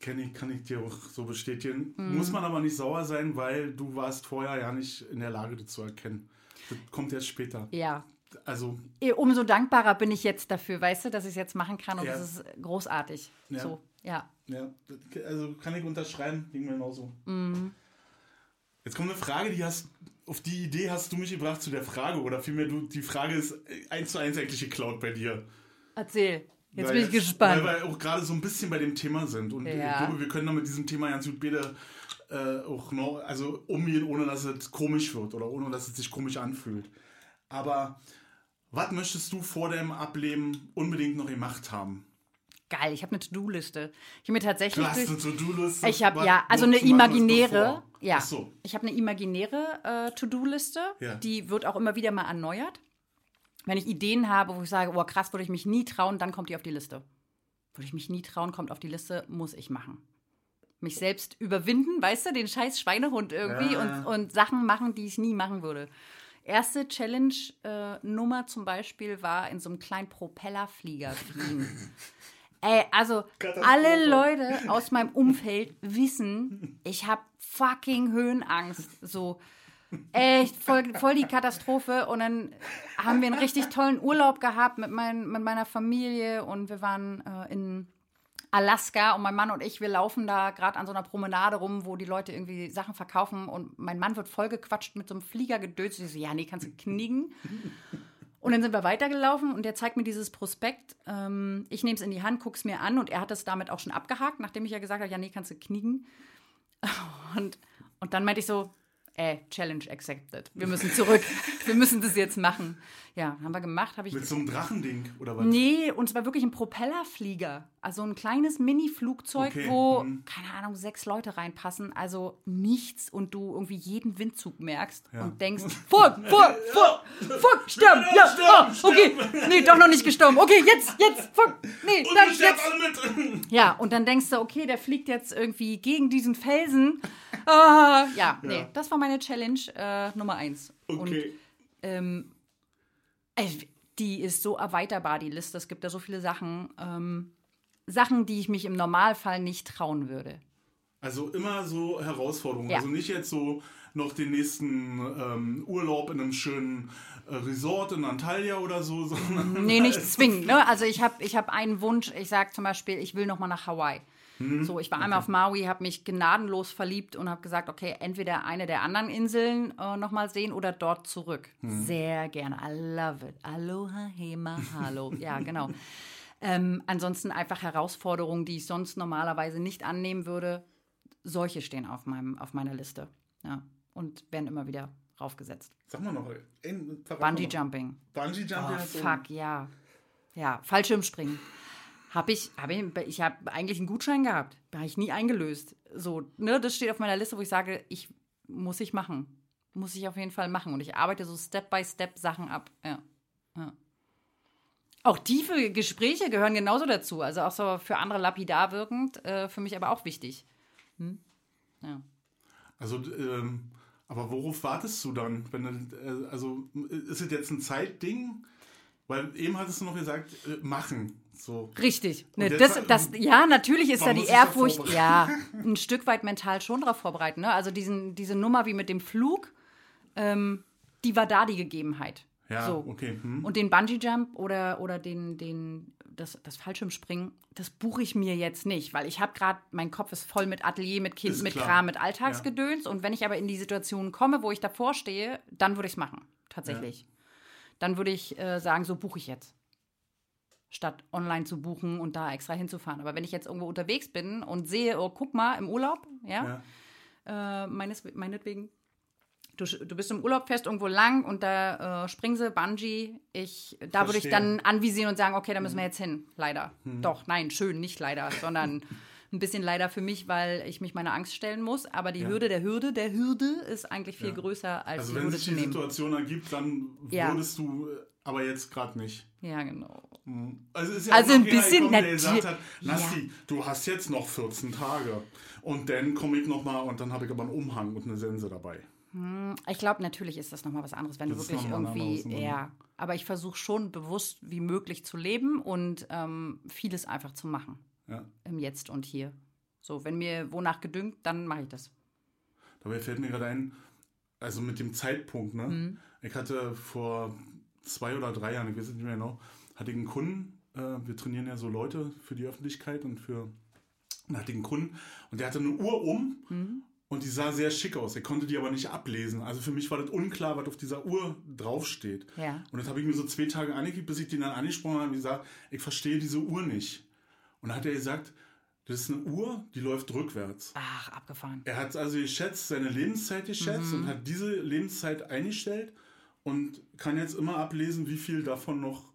Kenn ich, kann ich dir auch so bestätigen. Mhm. Muss man aber nicht sauer sein, weil du warst vorher ja nicht in der Lage, das zu erkennen. Das kommt erst später. Ja, Also, umso dankbarer bin ich jetzt dafür, weißt du, dass ich es jetzt machen kann und Ja. das ist großartig. Ja. So, ja. ja, also kann ich unterschreiben, ging mir genauso. Mhm. Jetzt kommt eine Frage, die hast, auf die Idee hast du mich gebracht zu der Frage, oder vielmehr, du, die Frage ist eins zu eins eigentlich geklaut bei dir. Erzähl. Jetzt Weil bin ich gespannt. Weil wir auch gerade so ein bisschen bei dem Thema sind. Und ich Ja. glaube, wir können da mit diesem Thema ganz gut beide äh, auch noch, also umgehen, ohne dass es komisch wird oder ohne dass es sich komisch anfühlt. Aber was möchtest du vor deinem Ableben unbedingt noch gemacht haben? Geil, ich habe eine To-Do-Liste. Ich habe mir tatsächlich. Du hast eine To-Do-Liste. Ich habe ja, also noch eine imaginäre, ja. So. Ich habe eine imaginäre äh, To-Do-Liste, Ja. die wird auch immer wieder mal erneuert. Wenn ich Ideen habe, wo ich sage, oh krass, würde ich mich nie trauen, dann kommt die auf die Liste. Würde ich mich nie trauen, kommt auf die Liste, muss ich machen. Mich selbst überwinden, weißt du, den scheiß Schweinehund irgendwie Ja. und, und Sachen machen, die ich nie machen würde. Erste Challenge-Nummer zum Beispiel war in so einem kleinen Propellerflieger fliegen. Ey, also alle Leute aus meinem Umfeld wissen, ich habe fucking Höhenangst. So echt voll, voll die Katastrophe. Und dann haben wir einen richtig tollen Urlaub gehabt mit, mein, mit meiner Familie und wir waren äh, in Alaska und mein Mann und ich, wir laufen da gerade an so einer Promenade rum, wo die Leute irgendwie Sachen verkaufen und mein Mann wird vollgequatscht mit so einem Flieger gedöst. Ich so, ja, nee, kannst du knicken. Und dann sind wir weitergelaufen und der zeigt mir dieses Prospekt. Ähm, ich nehme es in die Hand, gucke es mir an und er hat es damit auch schon abgehakt, nachdem ich ja gesagt habe, ja, nee, kannst du knicken. Und, und dann meinte ich so, äh, Challenge accepted. Wir müssen zurück. wir müssen das jetzt machen. Ja, haben wir gemacht. Hab ich Mit so einem Drachending oder was? Nee, und zwar wirklich ein Propellerflieger. Also ein kleines Mini-Flugzeug, Okay, wo, mhm. keine Ahnung, sechs Leute reinpassen. Also nichts und du irgendwie jeden Windzug merkst Ja. und denkst, fuck, fuck, fuck, fuck, sterben, ja, sterben, ah, okay, nee, doch noch nicht gestorben. Okay, jetzt, jetzt, fuck, nee, Und dann jetzt. alle mit! Ja, und dann denkst du, okay, der fliegt jetzt irgendwie gegen diesen Felsen. Ah, ja, nee, das war meine Challenge äh, Nummer eins. Und Okay. ähm, äh, die ist so erweiterbar, die Liste. Es gibt da so viele Sachen. Ähm, Sachen, die ich mich im Normalfall nicht trauen würde. Also immer so Herausforderungen. Ja. Also nicht jetzt so noch den nächsten ähm, Urlaub in einem schönen äh, Resort in Antalya oder so, sondern Nee, nicht zwingend. Ne? Also ich habe ich hab einen Wunsch. Ich sage zum Beispiel, ich will noch mal nach Hawaii. So, ich war einmal auf Maui, habe mich gnadenlos verliebt und habe gesagt, okay, entweder eine der anderen Inseln äh, noch mal sehen oder dort zurück. Sehr gerne. I love it. Aloha, Hema, hallo. ja, genau. Ähm, ansonsten einfach Herausforderungen, die ich sonst normalerweise nicht annehmen würde. Solche stehen auf, meinem, auf meiner Liste. Ja. Und werden immer wieder raufgesetzt. Sag mal noch. Mal Bungee. Jumping. Bungee Jumping. Oh, fuck, ja. Ja, Fallschirmspringen. Habe ich, hab ich, ich habe eigentlich einen Gutschein gehabt. Habe ich nie eingelöst. So, ne, das steht auf meiner Liste, wo ich sage, ich muss ich machen. Muss ich auf jeden Fall machen. Und ich arbeite so Step by Step Sachen ab. Ja. ja. Auch tiefe Gespräche gehören genauso dazu. Also auch so für andere lapidar wirkend, äh, für mich aber auch wichtig. Hm? Ja. Also, ähm, aber worauf wartest du dann? Wenn äh, also, ist es jetzt ein Zeitding? Weil eben hattest du noch gesagt, äh, machen. So. Richtig. Ne, das, das, ja, natürlich ist da die Ehrfurcht, ja, ein Stück weit mental schon darauf vorbereiten. Ne? Also diesen, diese Nummer wie mit dem Flug, ähm, die war da die Gegebenheit. Ja, so. okay. Hm. Und den Bungee-Jump oder, oder den, den, das, das Fallschirmspringen, das buche ich mir jetzt nicht, weil ich habe gerade, mein Kopf ist voll mit Atelier, mit Kind, Ist mit klar. Kram, mit Alltagsgedöns. Und wenn ich aber in die Situation komme, wo ich davor stehe, dann würde ich es machen, tatsächlich. Dann würde ich äh, sagen, so buche ich jetzt. Statt online zu buchen und da extra hinzufahren. Aber wenn ich jetzt irgendwo unterwegs bin und sehe, oh, guck mal, im Urlaub, ja, Ja. äh, meines, meinetwegen, du, du bist im Urlaub, fährst irgendwo lang und da äh, springen sie, Bungee. Ich, da würde ich Verstehe. dann anvisieren und sagen, okay, da müssen wir jetzt hin. Leider. Doch, nein, schön, nicht leider, sondern ein bisschen leider für mich, weil ich mich meiner Angst stellen muss. Aber die Ja. Hürde der Hürde der Hürde ist eigentlich viel Ja. größer als Also, die wenn Hürde sich zu die nehmen. Situation ergibt, dann Ja. würdest du äh, aber jetzt gerade nicht. Ja, genau. Also, ist ja Also ein bisschen gekommen, der gesagt natür- hat, Nasti, du hast jetzt noch 14 Tage. Und dann komme ich noch mal und dann habe ich aber einen Umhang und eine Sense dabei. Ich glaube, natürlich ist das nochmal was anderes, wenn Das du wirklich nochmal irgendwie, ja. Aber ich versuche schon bewusst wie möglich zu leben und ähm, vieles einfach zu machen. Ja. Im Jetzt und Hier. So, wenn mir wonach gedüngt, dann mache ich das. Dabei fällt mir gerade ein, also mit dem Zeitpunkt, ne? Mhm. Ich hatte vor zwei oder drei Jahren, ich weiß nicht mehr genau, hatte ich einen Kunden, äh, wir trainieren ja so Leute für die Öffentlichkeit und für, und hatte ich einen Kunden und der hatte eine Uhr um Mhm. und die sah sehr schick aus. Er konnte die aber nicht ablesen. Also für mich war das unklar, was auf dieser Uhr draufsteht. Ja. Und das habe ich mir so zwei Tage angekickt, bis ich den dann angesprochen habe und gesagt, ich verstehe diese Uhr nicht. Und dann hat er gesagt, das ist eine Uhr, die läuft rückwärts. Ach, abgefahren. Er hat also geschätzt, seine Lebenszeit geschätzt Mhm. und hat diese Lebenszeit eingestellt und kann jetzt immer ablesen, wie viel davon noch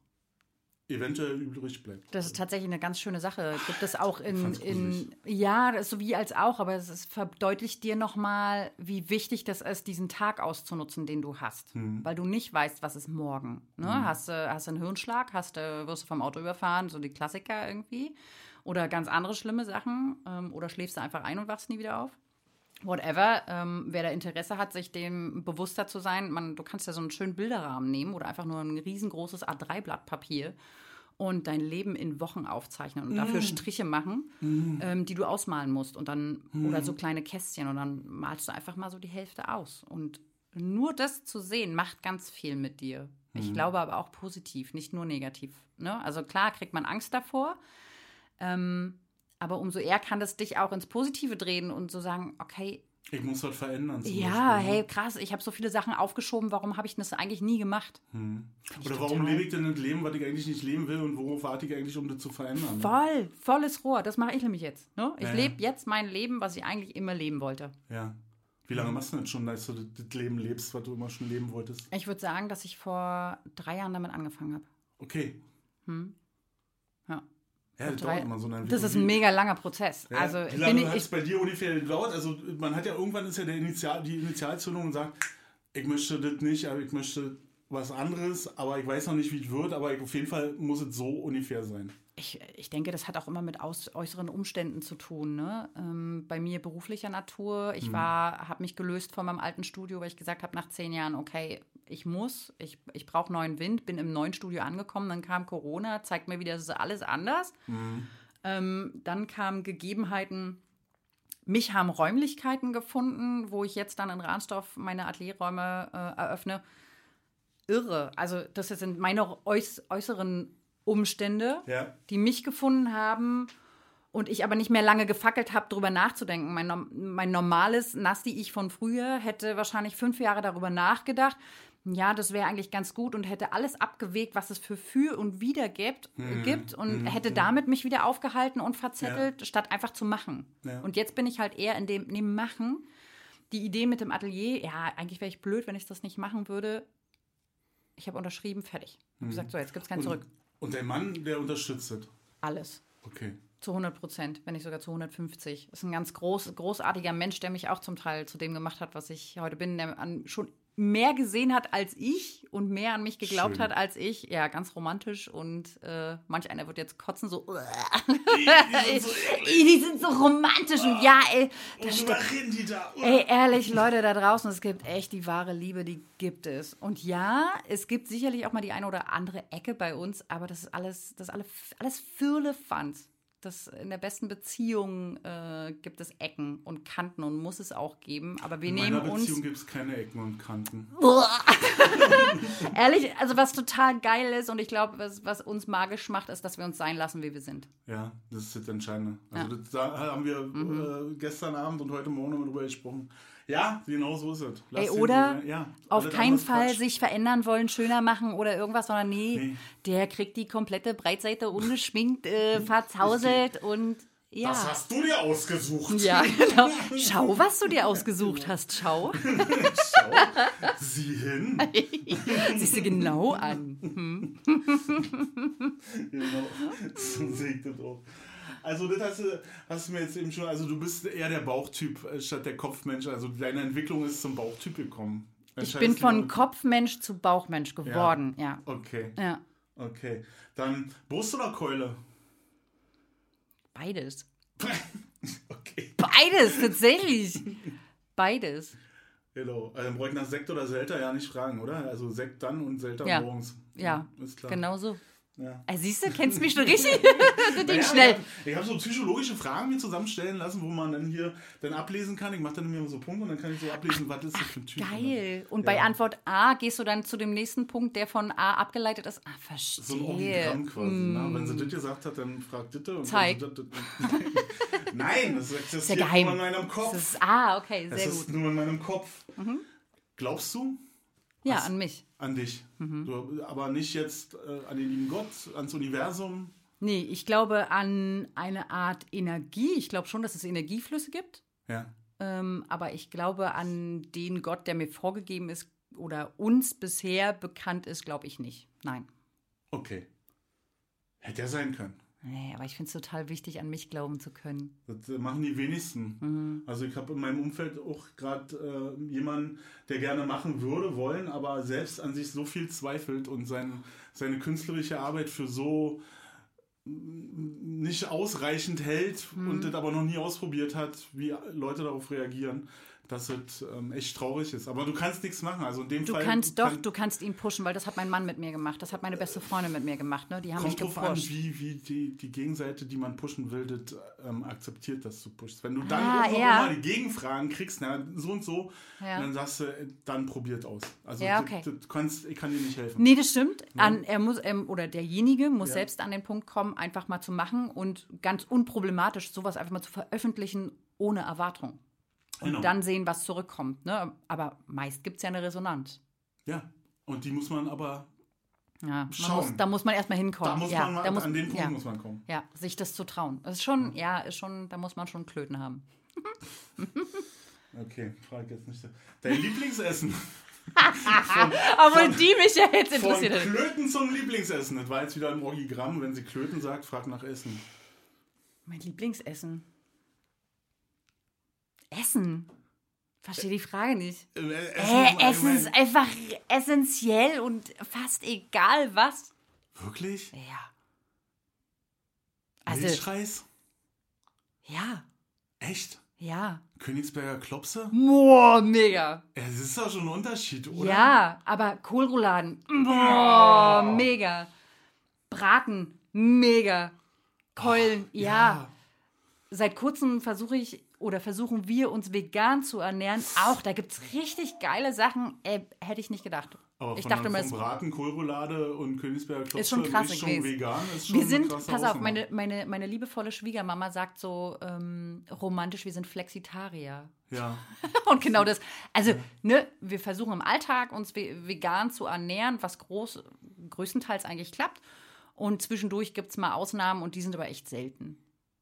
eventuell übrig bleibt. Das ist tatsächlich eine ganz schöne Sache. Gibt es auch in, in ja, das ist so wie als auch, aber es ist, verdeutlicht dir nochmal, wie wichtig das ist, diesen Tag auszunutzen, den du hast. Hm. Weil du nicht weißt, was ist morgen. Ne? Hast du hast einen Hirnschlag, hast du, wirst du vom Auto überfahren, so die Klassiker irgendwie. Oder ganz andere schlimme Sachen. Ähm, oder schläfst du einfach ein und wachst nie wieder auf. Whatever, ähm, wer da Interesse hat, sich dem bewusster zu sein, man, du kannst ja so einen schönen Bilderrahmen nehmen oder einfach nur ein riesengroßes A3-Blatt Papier und dein Leben in Wochen aufzeichnen und Mm. dafür Striche machen, ähm, die du ausmalen musst und dann Mm. oder so kleine Kästchen und dann malst du einfach mal so die Hälfte aus und nur das zu sehen macht ganz viel mit dir. Mm. Ich glaube aber auch positiv, nicht nur negativ. Ne? Also klar kriegt man Angst davor, ähm, aber umso eher kann das dich auch ins Positive drehen und so sagen, okay, Ich muss was verändern. ja, Beispiel, ne? hey, krass, ich habe so viele Sachen aufgeschoben, warum habe ich das eigentlich nie gemacht? Oder warum lebe ich denn ein Leben, was ich eigentlich nicht leben will und worauf warte ich eigentlich, um das zu verändern? ne? Voll, volles Rohr, das mache ich nämlich jetzt. Ne? Ich Ja, ja. lebe jetzt mein Leben, was ich eigentlich immer leben wollte. Ja. Wie lange machst du denn schon, dass du das Leben lebst, was du immer schon leben wolltest? Ich würde sagen, dass ich vor drei Jahren damit angefangen habe. Okay. Ja. Ja, das dauert immer so eine Das ist ein mega langer Prozess. Ja, also wie lange ich, hat es bei dir ungefähr gedauert? Also man hat ja irgendwann ist ja der Initial, die Initialzündung und sagt, ich möchte das nicht, aber ich möchte was anderes, aber ich weiß noch nicht, wie es wird, aber auf jeden Fall muss es so ungefähr sein. ich, ich denke, das hat auch immer mit aus, äußeren Umständen zu tun. Ne? Ähm, bei mir beruflicher Natur. Mhm. Ich war, habe mich gelöst von meinem alten Studio, weil ich gesagt habe, nach zehn Jahren, okay, ich muss, ich, ich brauche neuen Wind, bin im neuen Studio angekommen, dann kam Corona, zeigt mir wieder, es ist alles anders. Mhm. Ähm, dann kamen Gegebenheiten, mich haben Räumlichkeiten gefunden, wo ich jetzt dann in Rahnsdorf meine Atelierräume äh, eröffne. Irre. Also das sind meine äuß äußeren Umstände, Ja. die mich gefunden haben und ich aber nicht mehr lange gefackelt habe, darüber nachzudenken. Mein, mein normales Nasti-Ich von früher hätte wahrscheinlich fünf Jahre darüber nachgedacht. Ja, das wäre eigentlich ganz gut und hätte alles abgewegt, was es für für und wider gibt, Mhm. gibt und hätte damit mich wieder aufgehalten und verzettelt, statt einfach zu machen. Ja. Und jetzt bin ich halt eher in dem, in dem Machen. Die Idee mit dem Atelier, ja, eigentlich wäre ich blöd, wenn ich das nicht machen würde. Ich habe unterschrieben, fertig. Ich habe gesagt, so, jetzt gibt es kein Zurück. Und, und der Mann, der unterstützt es. Alles. Okay. Zu 100 Prozent, wenn nicht sogar zu 150. Ist ein ganz groß, großartiger Mensch, der mich auch zum Teil zu dem gemacht hat, was ich heute bin, der an, schon mehr gesehen hat als ich und mehr an mich geglaubt Schön. hat als ich. Ja, ganz romantisch und äh, manch einer wird jetzt kotzen, so. die sind so romantisch und ja, ey, das Worüber reden die da? Ey, ehrlich, Leute da draußen, es gibt echt die wahre Liebe, die gibt es. Und ja, es gibt sicherlich auch mal die eine oder andere Ecke bei uns, aber das ist alles, das ist alles, alles Firlefanz. Das in der besten Beziehung äh, gibt es Ecken und Kanten und muss es auch geben. Aber wir In nehmen meiner uns. Beziehung gibt es keine Ecken und Kanten. Ehrlich, also was total geil ist und ich glaube, was, was uns magisch macht, ist, dass wir uns sein lassen, wie wir sind. Ja, das ist das Entscheidende. Also Ja. Mhm. das, da haben wir äh, gestern Abend und heute Morgen darüber gesprochen. Ja, genau so ist es. Ey, oder ja, auf keinen Fall Quatsch. sich verändern wollen, schöner machen oder irgendwas, sondern nee, Nee. der kriegt die komplette Breitseite ungeschminkt, äh, verzauselt und ja. Das hast du dir ausgesucht. Ja, genau. Schau, was du dir ausgesucht hast. Schau. Schau, sieh hin. Siehst du genau an. Hm. genau. So sehe das auch. Also das hast du, hast du mir jetzt eben schon, also du bist eher der Bauchtyp äh, statt der Kopfmensch. Also deine Entwicklung ist zum Bauchtyp gekommen. Ich bin von lieber- Kopfmensch zu Bauchmensch geworden. Ja. Okay, ja. okay. Dann Brust oder Keule? Beides. okay. Beides, tatsächlich. Beides. Genau. Also bräuchte nach Sekt oder Selter ja nicht fragen, oder? Also Sekt dann und Selter Ja. morgens. Ja, Ist klar. genau so. Ja. Äh, siehst du, kennst mich schon richtig? Naja, schnell. Ich habe hab so psychologische Fragen mir zusammenstellen lassen, wo man dann hier dann ablesen kann. Ich mache dann immer so Punkte und dann kann ich so ablesen, was ist das für ein Typ. Geil. Und bei Ja. Antwort A gehst du dann zu dem nächsten Punkt, der von A abgeleitet ist. Ah, verstehe. So ein Organigramm quasi. Ne? Wenn sie das gesagt hat, dann fragt bitte. Und Mm. Zeig. wenn sie das- Nein, das existiert Ist ja geheim. nur in meinem Kopf. Das ist, ah, okay, Das sehr ist gut. Mhm. nur in meinem Kopf. Glaubst du Ja, was- an mich. an dich? Mhm. Du, aber nicht jetzt äh, an den lieben Gott, ans Universum. Nee, ich glaube an eine Art Energie. Ich glaube schon, dass es Energieflüsse gibt. Ja. Ähm, aber ich glaube an den Gott, der mir vorgegeben ist oder uns bisher bekannt ist, glaube ich nicht. Nein. Okay. Hätte er sein können. Nee, aber ich finde es total wichtig, an mich glauben zu können. Das äh, machen die wenigsten. Mhm. Also ich habe in meinem Umfeld auch gerade äh, jemanden, der gerne machen würde, wollen, aber selbst an sich so viel zweifelt und sein, seine künstlerische Arbeit für so mm, nicht ausreichend hält Mhm. und das aber noch nie ausprobiert hat, wie Leute darauf reagieren, dass es ähm, echt traurig ist. Aber du kannst nichts machen. Also in dem Du Fall kannst doch, kann- du kannst ihn pushen, weil das hat mein Mann mit mir gemacht. Das hat meine beste Freundin mit mir gemacht. Ne? Die haben mich Kommt drauf an, wie, wie die, die Gegenseite, die man pushen will, das ähm, akzeptiert, dass du pushst. Wenn du dann Ah, ja. immer die Gegenfragen kriegst, na, so und so, Ja. dann sagst du, äh, dann probiert aus. Also Ja, okay. das kannst, ich kann dir nicht helfen. Nee, das stimmt. An, er muss, ähm, oder derjenige muss selbst an den Punkt kommen, einfach mal zu machen und ganz unproblematisch sowas einfach mal zu veröffentlichen, ohne Erwartung. Und Genau. dann sehen, was zurückkommt. Ne? Aber meist gibt es ja eine Resonanz. Ja, und die muss man aber, Ja, Schauen. muss, da muss man erstmal hinkommen. da muss ja, man mal, da muss, an den Punkt ja, muss man kommen. ja, sich das zu trauen. Das ist schon, ja, ist schon, da muss man schon Klöten haben. Okay, frage jetzt nicht. Dein Lieblingsessen? Aber die mich ja jetzt Von interessiert. Klöten zum Lieblingsessen. Das war jetzt wieder ein Orgigramm. Wenn sie Klöten sagt, frag nach Essen. Mein Lieblingsessen. Essen. Verstehe die Frage nicht. Äh, Äh, Essen Allgemeinen. ist einfach essentiell und fast egal was. Wirklich? Ja. Also, Milchreis? ja, Echt? ja. Königsberger Klopse? Boah, mega. Ja, das ist doch schon ein Unterschied, oder? Ja, aber Kohlrouladen, boah, mega. Braten, mega. Keulen, ja. Seit kurzem versuche ich oder versuchen wir uns vegan zu ernähren. Auch da gibt es richtig geile Sachen. Äh, hätte ich nicht gedacht. Aber ich dachte es Braten, Kohlroulade und Königsberger Klopse ist schon krass. ist schon vegan. Ist schon wir sind, pass auf, meine, meine, meine liebevolle Schwiegermama sagt so ähm, romantisch, wir sind Flexitarier. Ja. Und genau das, also, ne, wir versuchen im Alltag uns ve- vegan zu ernähren, was groß, größtenteils eigentlich klappt. Und zwischendurch gibt es mal Ausnahmen und die sind aber echt selten.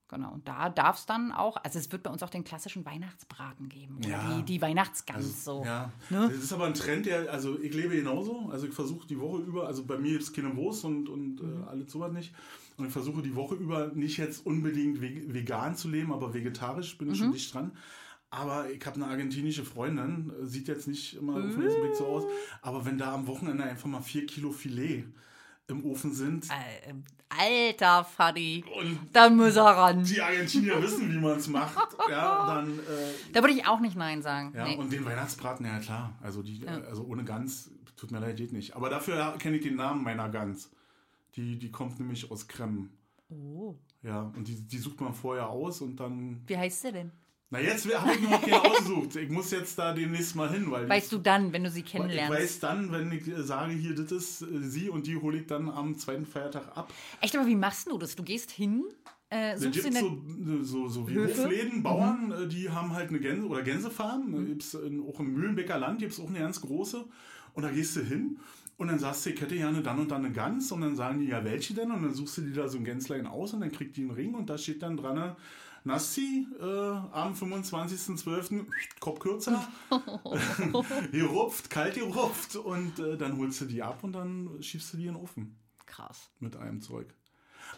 Genau. Und da darf es dann auch, also es wird bei uns auch den klassischen Weihnachtsbraten geben. Oder Ja. die, die Weihnachtsgans so. Ja, Ne? das ist aber ein Trend, der, also ich lebe genauso. Also ich versuche die Woche über, also bei mir gibt es keine Wurst und, und Mhm. äh, alles sowas nicht. Und ich versuche die Woche über nicht jetzt unbedingt ve- vegan zu leben, aber vegetarisch bin ich Mhm. schon dicht dran. Aber ich habe eine argentinische Freundin, äh, sieht jetzt nicht immer auf den ersten Blick so aus. Aber wenn da am Wochenende einfach mal vier Kilo Filet im Ofen sind Äh, Alter Fadi, und da muss er ran. die Argentinier wissen, wie man es macht, ja, dann äh, Da würde ich auch nicht Nein sagen. Ja, nee. und den Weihnachtsbraten, ja klar. Also, die, also ohne Gans, tut mir leid, geht nicht. Aber dafür kenne ich den Namen meiner Gans. Die, die kommt nämlich aus Kremmen. oh. Ja, und die, die sucht man vorher aus und dann. Wie heißt sie denn? Na, jetzt habe ich mir noch keine ausgesucht. Ich muss jetzt da demnächst mal hin, weil Weißt du dann, wenn du sie ich, ich kennenlernst? weiß dann, wenn ich sage, hier, das ist äh, sie und die hole ich dann am zweiten Feiertag ab. Echt, aber wie machst du das? Du gehst hin, äh, Da suchst gibt in der so, so, so wie Höfe? Hofläden, Bauern, äh, die haben halt eine Gänse oder Gänsefarm. Mhm. Gibt's in, auch im Mühlenbecker Land gibt es auch eine ganz große. Und da gehst du hin und dann sagst du, ich hätte gerne dann und dann eine Gans. Und dann sagen die, ja, welche denn? Und dann suchst du dir da so ein Gänslein aus und dann kriegt die einen Ring und da steht dann dran, Nassi, äh, am 25.12. Kopf kürzer, gerupft, kalt gerupft und äh, dann holst du die ab und dann schiebst du die in den Ofen Krass. mit einem Zeug.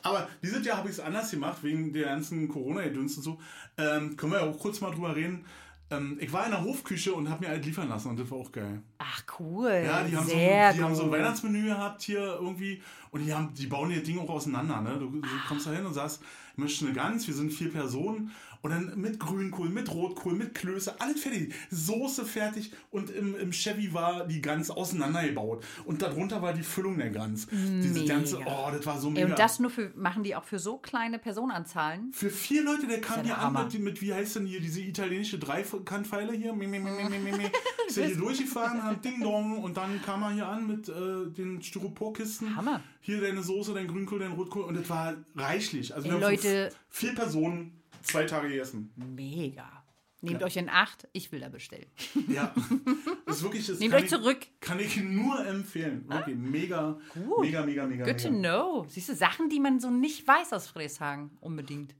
Aber dieses Jahr habe ich es anders gemacht, wegen der ganzen Corona-Gedöns und so. Ähm, können wir ja auch kurz mal drüber reden. Ähm, ich war in der Hofküche und habe mir halt liefern lassen und das war auch geil. Ach, cool. Ja, die haben, so, Sehr ein- die haben so ein gut. Weihnachtsmenü gehabt hier irgendwie und die, haben, die bauen ihr Ding auch auseinander. Ne? Du, du kommst da hin und sagst, ich möchte eine Gans, wir sind vier Personen und dann mit Grünkohl, mit Rotkohl, mit Klöße, alles fertig. Soße fertig und im, im Chevy war die Gans auseinandergebaut und darunter war die Füllung der Gans. Diese ganze, oh, das war so mega. und das nur für, machen die auch für so kleine Personenanzahlen? Für vier Leute, der kam hier an mit, mit, wie heißt denn hier, diese italienische Dreikantpfeile hier. Ist ja hier durchgefahren, hat Ding Dong und dann kam er hier an mit äh, den Styroporkisten. Hammer. Hier deine Soße, dein Grünkohl, dein Rotkohl und das war reichlich. Also Ey, haben Leute. vier Personen zwei Tage gegessen. Mega. Nehmt Ja. euch in Acht, ich will da bestellen. Ja, das ist wirklich, das Nehmt euch ich, zurück. Kann ich nur empfehlen. Wirklich, mega, Gut. mega, mega, mega. Good to mega. know. Siehst du, Sachen, die man so nicht weiß aus Frieshagen unbedingt.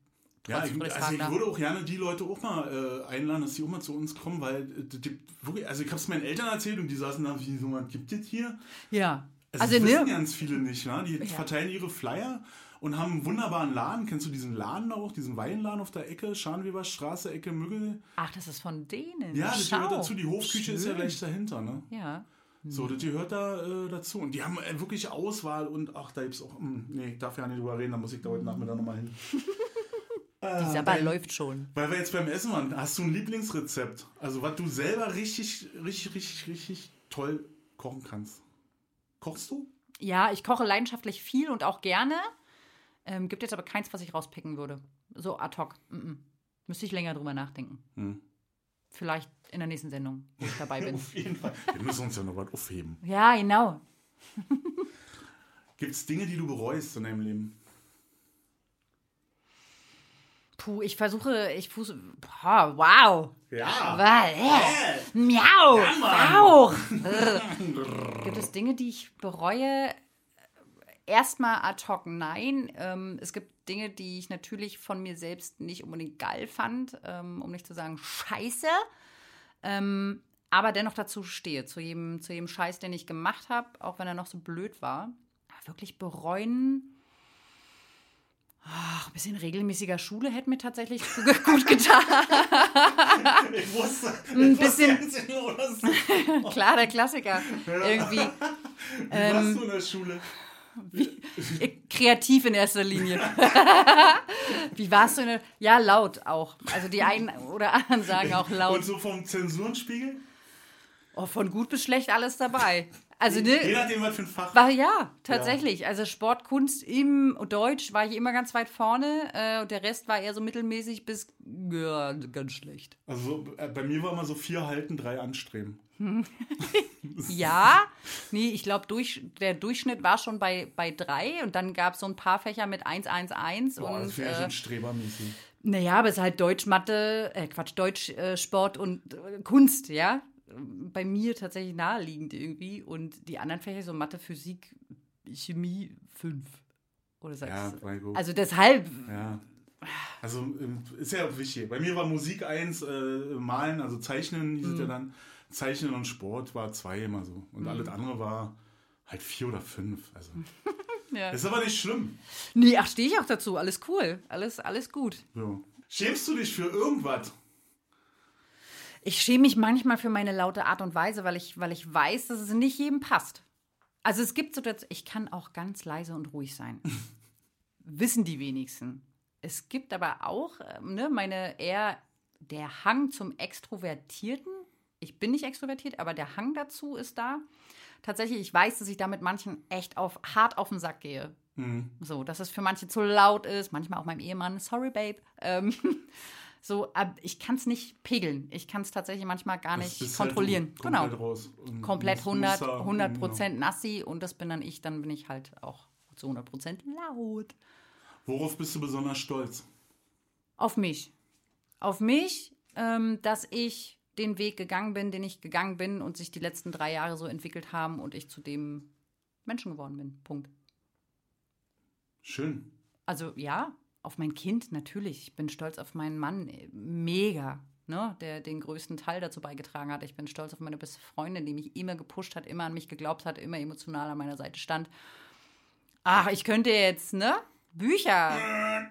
Ja, ich, also ich würde auch gerne die Leute auch mal äh, einladen, dass die auch mal zu uns kommen, weil äh, die, wirklich, also ich habe es meinen Eltern erzählt und die saßen da, wie so, was gibt es hier? Ja. Also, Also, das wissen ne? ganz viele nicht, ne? Die Ja. verteilen ihre Flyer und haben einen wunderbaren Laden. Kennst du diesen Laden auch, diesen Weinladen auf der Ecke, Scharnweberstraße, Ecke Müggel? Ach, das ist von denen. Ja, das Schau. gehört dazu. Die Hofküche ist ja Schön. gleich dahinter, ne? Ja. So, das gehört da äh, dazu. Und die haben äh, wirklich Auswahl und ach, da gibt's auch. Mh, nee, ich darf ja nicht drüber reden, da muss ich da heute Nachmittag nochmal hin. Äh, Die Sabber läuft schon. Weil wir jetzt beim Essen waren, hast du ein Lieblingsrezept? Also, was du selber richtig, richtig, richtig, richtig toll kochen kannst. Kochst du? Ja, ich koche leidenschaftlich viel und auch gerne. Ähm, gibt jetzt aber keins, was ich rauspicken würde. So ad hoc. Mm -mm. Müsste ich länger drüber nachdenken. Hm. Vielleicht in der nächsten Sendung, wo ich dabei bin. Auf jeden Fall. Wir müssen uns ja noch was aufheben. ja, genau. Gibt es Dinge, die du bereust in deinem Leben? Puh, ich versuche, ich fuß. Boah, wow. Ja. Was? Äh. Miau. Auch. Äh. Gibt es Dinge, die ich bereue? Erstmal ad hoc nein. Ähm, es gibt Dinge, die ich natürlich von mir selbst nicht unbedingt geil fand, ähm, um nicht zu sagen scheiße. Ähm, aber dennoch dazu stehe, zu jedem, zu jedem Scheiß, den ich gemacht habe, auch wenn er noch so blöd war. Wirklich bereuen. Ach, ein bisschen regelmäßiger Schule hätte mir tatsächlich gut getan. Ich wusste, Ein bisschen- wusste Klar, der Klassiker. Irgendwie Wie Ähm, warst du in der Schule? äh, kreativ in erster Linie. Wie warst du in der. Ja, laut auch. Also die einen oder anderen sagen auch Und laut. so vom Zensurenspiegel? Oh, von gut bis schlecht alles dabei. Also, Je ne? nachdem, was für ein Fach. War ja, tatsächlich. Also Sport, Kunst, im Deutsch war ich immer ganz weit vorne. Äh, und der Rest war eher so mittelmäßig bis ja, ganz schlecht. Also äh, bei mir war immer so vier halten, drei anstreben. Ja, nee, ich glaube, durch, der Durchschnitt war schon bei, bei drei und dann gab es so ein paar Fächer mit 1, 1, 1 Boah, das und wäre ja äh, schon strebermäßig. naja, aber es ist halt Deutsch, Mathe, äh, Quatsch, Deutsch, äh, Sport und äh, Kunst, ja. Bei mir tatsächlich naheliegend irgendwie und die anderen Fächer, so Mathe, Physik, Chemie, fünf. Oder sechs. Ja, Gott. also deshalb, Ja. Also ähm, ist ja auch wichtig. Bei mir war Musik eins, äh, Malen, also Zeichnen hieß Mhm. es ja dann. Zeichnen und Sport war zwei immer so. Und alles Mhm. andere war halt vier oder fünf. Also. ja. Ist aber nicht schlimm. Nee, ach, stehe ich auch dazu. Alles cool. Alles, alles gut. So. Schämst du dich für irgendwas? Ich schäme mich manchmal für meine laute Art und Weise, weil ich, weil ich weiß, dass es nicht jedem passt. Also es gibt Situationen, ich kann auch ganz leise und ruhig sein. Wissen die wenigsten. Es gibt aber auch, ähm, ne, meine eher der Hang zum Extrovertierten. Ich bin nicht extrovertiert, aber der Hang dazu ist da. Tatsächlich, ich weiß, dass ich da mit manchen echt auf, hart auf den Sack gehe. Mhm. So, dass es für manche zu laut ist, manchmal auch meinem Ehemann, sorry, Babe. Ähm, so, ich kann es nicht pegeln. Ich kann es tatsächlich manchmal gar Das nicht halt kontrollieren. genau. Komplett raus. Und Komplett musst- 100, musst da- 100 genau. Prozent Nassi und das bin dann ich, dann bin ich halt auch zu 100 Prozent laut. Worauf bist du besonders stolz? Auf mich. Auf mich, ähm, dass ich den Weg gegangen bin, den ich gegangen bin und sich die letzten drei Jahre so entwickelt haben und ich zu dem Menschen geworden bin. Punkt. Schön. Also ja, auf mein Kind natürlich. Ich bin stolz auf meinen Mann. äh, Mega. Ne, der den größten Teil dazu beigetragen hat. Ich bin stolz auf meine beste Freundin, die mich immer gepusht hat, immer an mich geglaubt hat, immer emotional an meiner Seite stand. Ach, ich könnte jetzt, ne? Bücher.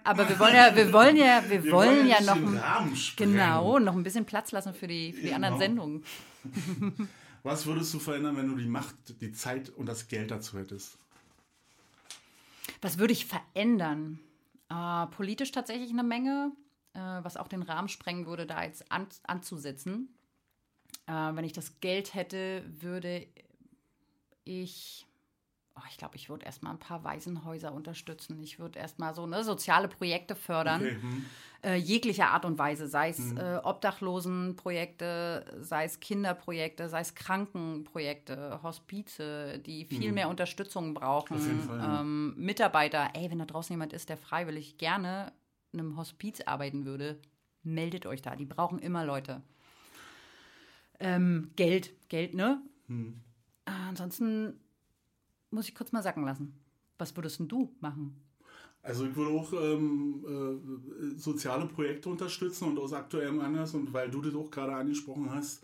Aber wir wollen ja, wir wollen ja, wir, Wir wollen ja nicht noch ein, genau, noch ein bisschen Platz lassen für die, für die anderen Genau. Sendungen. Was würdest du verändern, wenn du die Macht, die Zeit und das Geld dazu hättest? Was würde ich verändern? Äh, politisch tatsächlich eine Menge, äh, was auch den Rahmen sprengen würde, da jetzt an, anzusetzen. Äh, wenn ich das Geld hätte, würde ich, oh, ich glaube, ich würde erstmal ein paar Waisenhäuser unterstützen. Ich würde erstmal so ne, soziale Projekte fördern, Okay, hm. äh, jeglicher Art und Weise, sei es äh, Obdachlosenprojekte, sei es Kinderprojekte, sei es Krankenprojekte, Hospize, die viel mehr Unterstützung brauchen. Auf jeden Fall, ja. ähm, Mitarbeiter, ey, wenn da draußen jemand ist, der freiwillig gerne in einem Hospiz arbeiten würde, meldet euch da. Die brauchen immer Leute. Ähm, Geld, Geld, ne? Hm. Ansonsten muss ich kurz mal sacken lassen. Was würdest denn du machen? Also ich würde auch ähm, äh, soziale Projekte unterstützen und aus aktuellem Anlass und weil du das auch gerade angesprochen hast,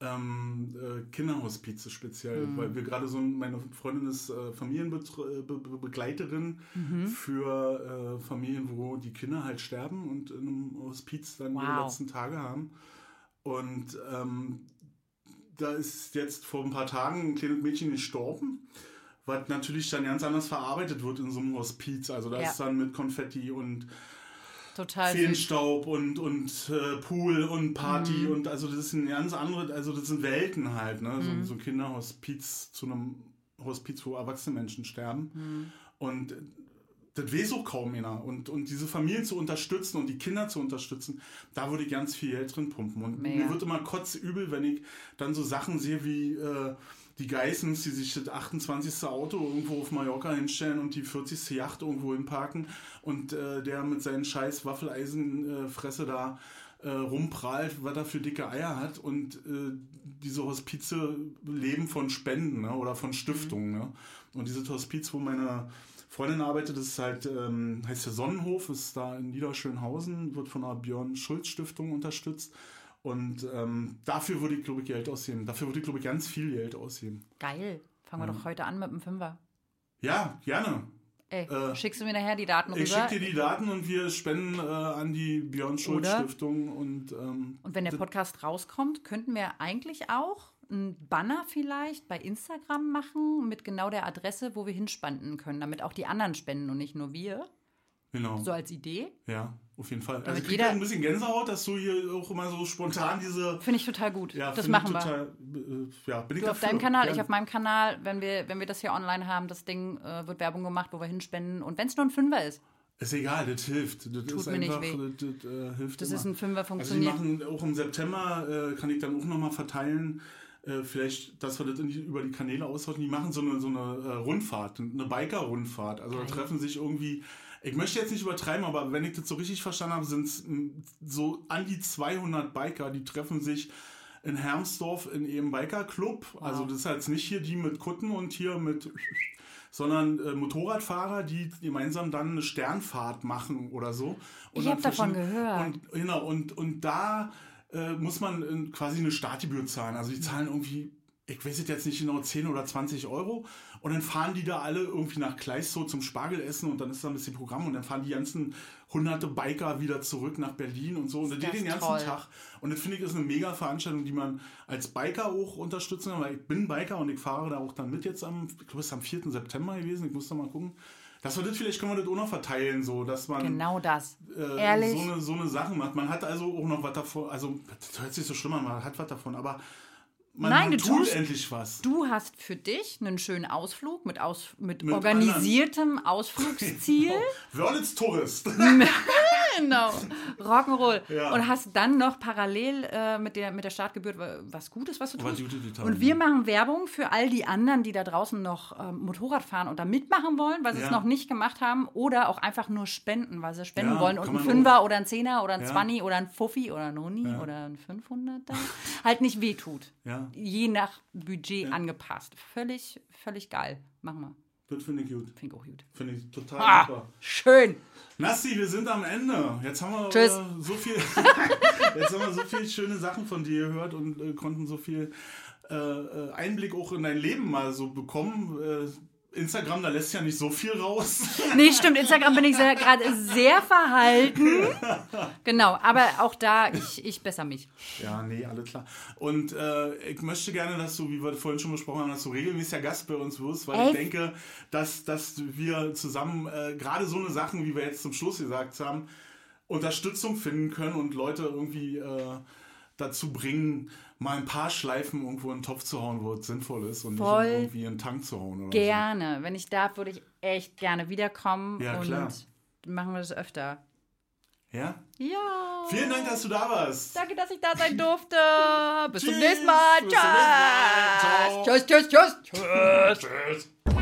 ähm, äh, Kinderhospize speziell, weil wir gerade so, ein- meine Freundin ist äh, Familienbegleiterin für äh, Familien, wo die Kinder halt sterben und in einem Hospiz dann Wow. letzten Tage haben. Und ähm, da ist jetzt vor ein paar Tagen ein kleines Mädchen gestorben, was natürlich dann ganz anders verarbeitet wird in so einem Hospiz. Also da Ja. ist dann mit Konfetti und Total süß. Feenstaub und, und äh, Pool und Party und also das ist ein ganz andere, also das sind Welten halt, ne? So, so ein Kinderhospiz zu einem Hospiz, wo erwachsene Menschen sterben. Und das weiß auch kaum einer. Und, und diese Familien zu unterstützen und die Kinder zu unterstützen, da würde ich ganz viel Geld drin pumpen. Und Mega. mir wird immer kotzübel, wenn ich dann so Sachen sehe wie äh, die Geissens, die sich das 28. Auto irgendwo auf Mallorca hinstellen und die 40. Yacht irgendwo hinparken und äh, der mit seinen scheiß Waffeleisenfresse da äh, rumprallt, was er für dicke Eier hat und äh, diese Hospize leben von Spenden ne, oder von Stiftungen. Ne? Und dieses Hospiz, wo meine Freundin arbeitet, das ist halt, ähm, heißt der Sonnenhof, ist da in Niederschönhausen, wird von der Björn Schulz Stiftung unterstützt. Und ähm, dafür würde ich, glaube ich, Geld ausgeben. Dafür würde ich, glaube ich, ganz viel Geld ausgeben. Geil. Fangen wir doch heute an mit dem Fünfer. Ja, gerne. Ey, Äh, schickst du mir nachher die Daten Ich rüber? schicke dir die Daten und wir spenden äh, an die Björn Schulz? Stiftung und ähm, Und wenn der Podcast rauskommt, könnten wir eigentlich auch einen Banner vielleicht bei Instagram machen mit genau der Adresse, wo wir hinspenden können, damit auch die anderen spenden und nicht nur wir. genau. So als Idee. Ja, auf jeden Fall. Also Damit ich krieg jeder- ein bisschen Gänsehaut, dass du hier auch immer so spontan diese. Finde ich total gut. Ja, das machen wir. total, Äh, ja, bin ich Du auf dafür. deinem Kanal, Gerne. ich auf meinem Kanal. Wenn wir, wenn wir das hier online haben, das Ding äh, wird Werbung gemacht, wo wir hinspenden. Und wenn es nur ein Fünfer ist, Ist egal, das hilft. Das ist mir nicht einfach, weh. Das, das, äh, hilft das immer. ist ein Fünfer Also die funktioniert. machen auch im September, äh, kann ich dann auch nochmal verteilen, äh, vielleicht, dass wir das über die Kanäle austauschen. Die machen so eine, so eine äh, Rundfahrt, eine Biker-Rundfahrt. Also da treffen sich irgendwie, ich möchte jetzt nicht übertreiben, aber wenn ich das so richtig verstanden habe, sind es so an die 200 Biker, die treffen sich in Hermsdorf in ihrem Biker-Club. Also das ist jetzt nicht hier die mit Kutten und hier mit sondern äh, Motorradfahrer, die gemeinsam dann eine Sternfahrt machen oder so. Und Ich hab dann davon gehört. Und, genau, und, und da äh, muss man äh, quasi eine Startgebühr zahlen. Also die zahlen irgendwie, ich weiß jetzt nicht genau, 10 oder 20 Euro. Und dann fahren die da alle irgendwie nach Kleistow zum Spargelessen und dann ist da ein bisschen Programm und dann fahren die ganzen hunderte Biker wieder zurück nach Berlin und so. Und das das den ganzen toll. Tag. Und das finde ich ist eine mega Veranstaltung, die man als Biker auch unterstützen kann, weil ich bin Biker und ich fahre da auch dann mit jetzt am, ich glaube, es ist am 4. September gewesen, ich muss da mal gucken. Dass wir das, vielleicht können wir das auch noch verteilen, so, dass man Genau das. äh, Ehrlich. so eine, so eine Sache macht. Man hat also auch noch was davon, also das hört sich so schlimm an, man hat was davon, aber man, Nein, man du tut tust- endlich was. Du hast für dich einen schönen Ausflug mit, Aus, mit, Mit organisiertem Ausflugsziel. Wörlitz Tourist. genau. Rock'n'Roll. Ja. Und hast dann noch parallel äh, mit, der, mit der Startgebühr was Gutes, was du Was tust. Gutes getan, Und wir machen Werbung für all die anderen, die da draußen noch ähm, Motorrad fahren und da mitmachen wollen, weil sie es Ja. noch nicht gemacht haben. Oder auch einfach nur spenden, weil sie spenden Ja, wollen. Und ein Fünfer oder ein Zehner oder ein Ja. Zwanni oder ein Fuffi oder ein Huni oder ein 500er halt nicht wehtut. Je nach Budget angepasst. Völlig, völlig geil. Machen wir. Das finde ich gut. Finde ich auch gut. Finde ich total Ah, super. schön. Nassi, wir sind am Ende. Jetzt haben wir Tschüss. äh, so viel, jetzt haben wir so viele schöne Sachen von dir gehört und äh, konnten so viel äh, äh, Einblick auch in dein Leben mal so bekommen. Äh, Instagram, da lässt ja nicht so viel raus. Nee, stimmt. Instagram bin ich gerade sehr verhalten. Genau, aber auch da, ich, ich besser mich. Ja, nee, alles klar. Und äh, ich möchte gerne, dass du, wie wir vorhin schon besprochen haben, dass du regelmäßiger Gast bei uns wirst, weil ich Echt? denke, dass, dass wir zusammen äh, gerade so eine Sachen, wie wir jetzt zum Schluss gesagt haben, Unterstützung finden können und Leute irgendwie äh, dazu bringen, mal ein paar Schleifen irgendwo in den Topf zu hauen, wo es sinnvoll ist und Voll. nicht irgendwie in den Tank zu hauen. Oder Gerne. Wenn ich darf, würde ich echt gerne wiederkommen. Ja, und klar. machen wir das öfter. So. Ja? Ja. Vielen Dank, dass du da warst. Danke, dass ich da sein durfte. Bis zum nächsten Mal. Bis zum nächsten Mal. Tschüss, tschüss, tschüss. Tschüss. Tschüss.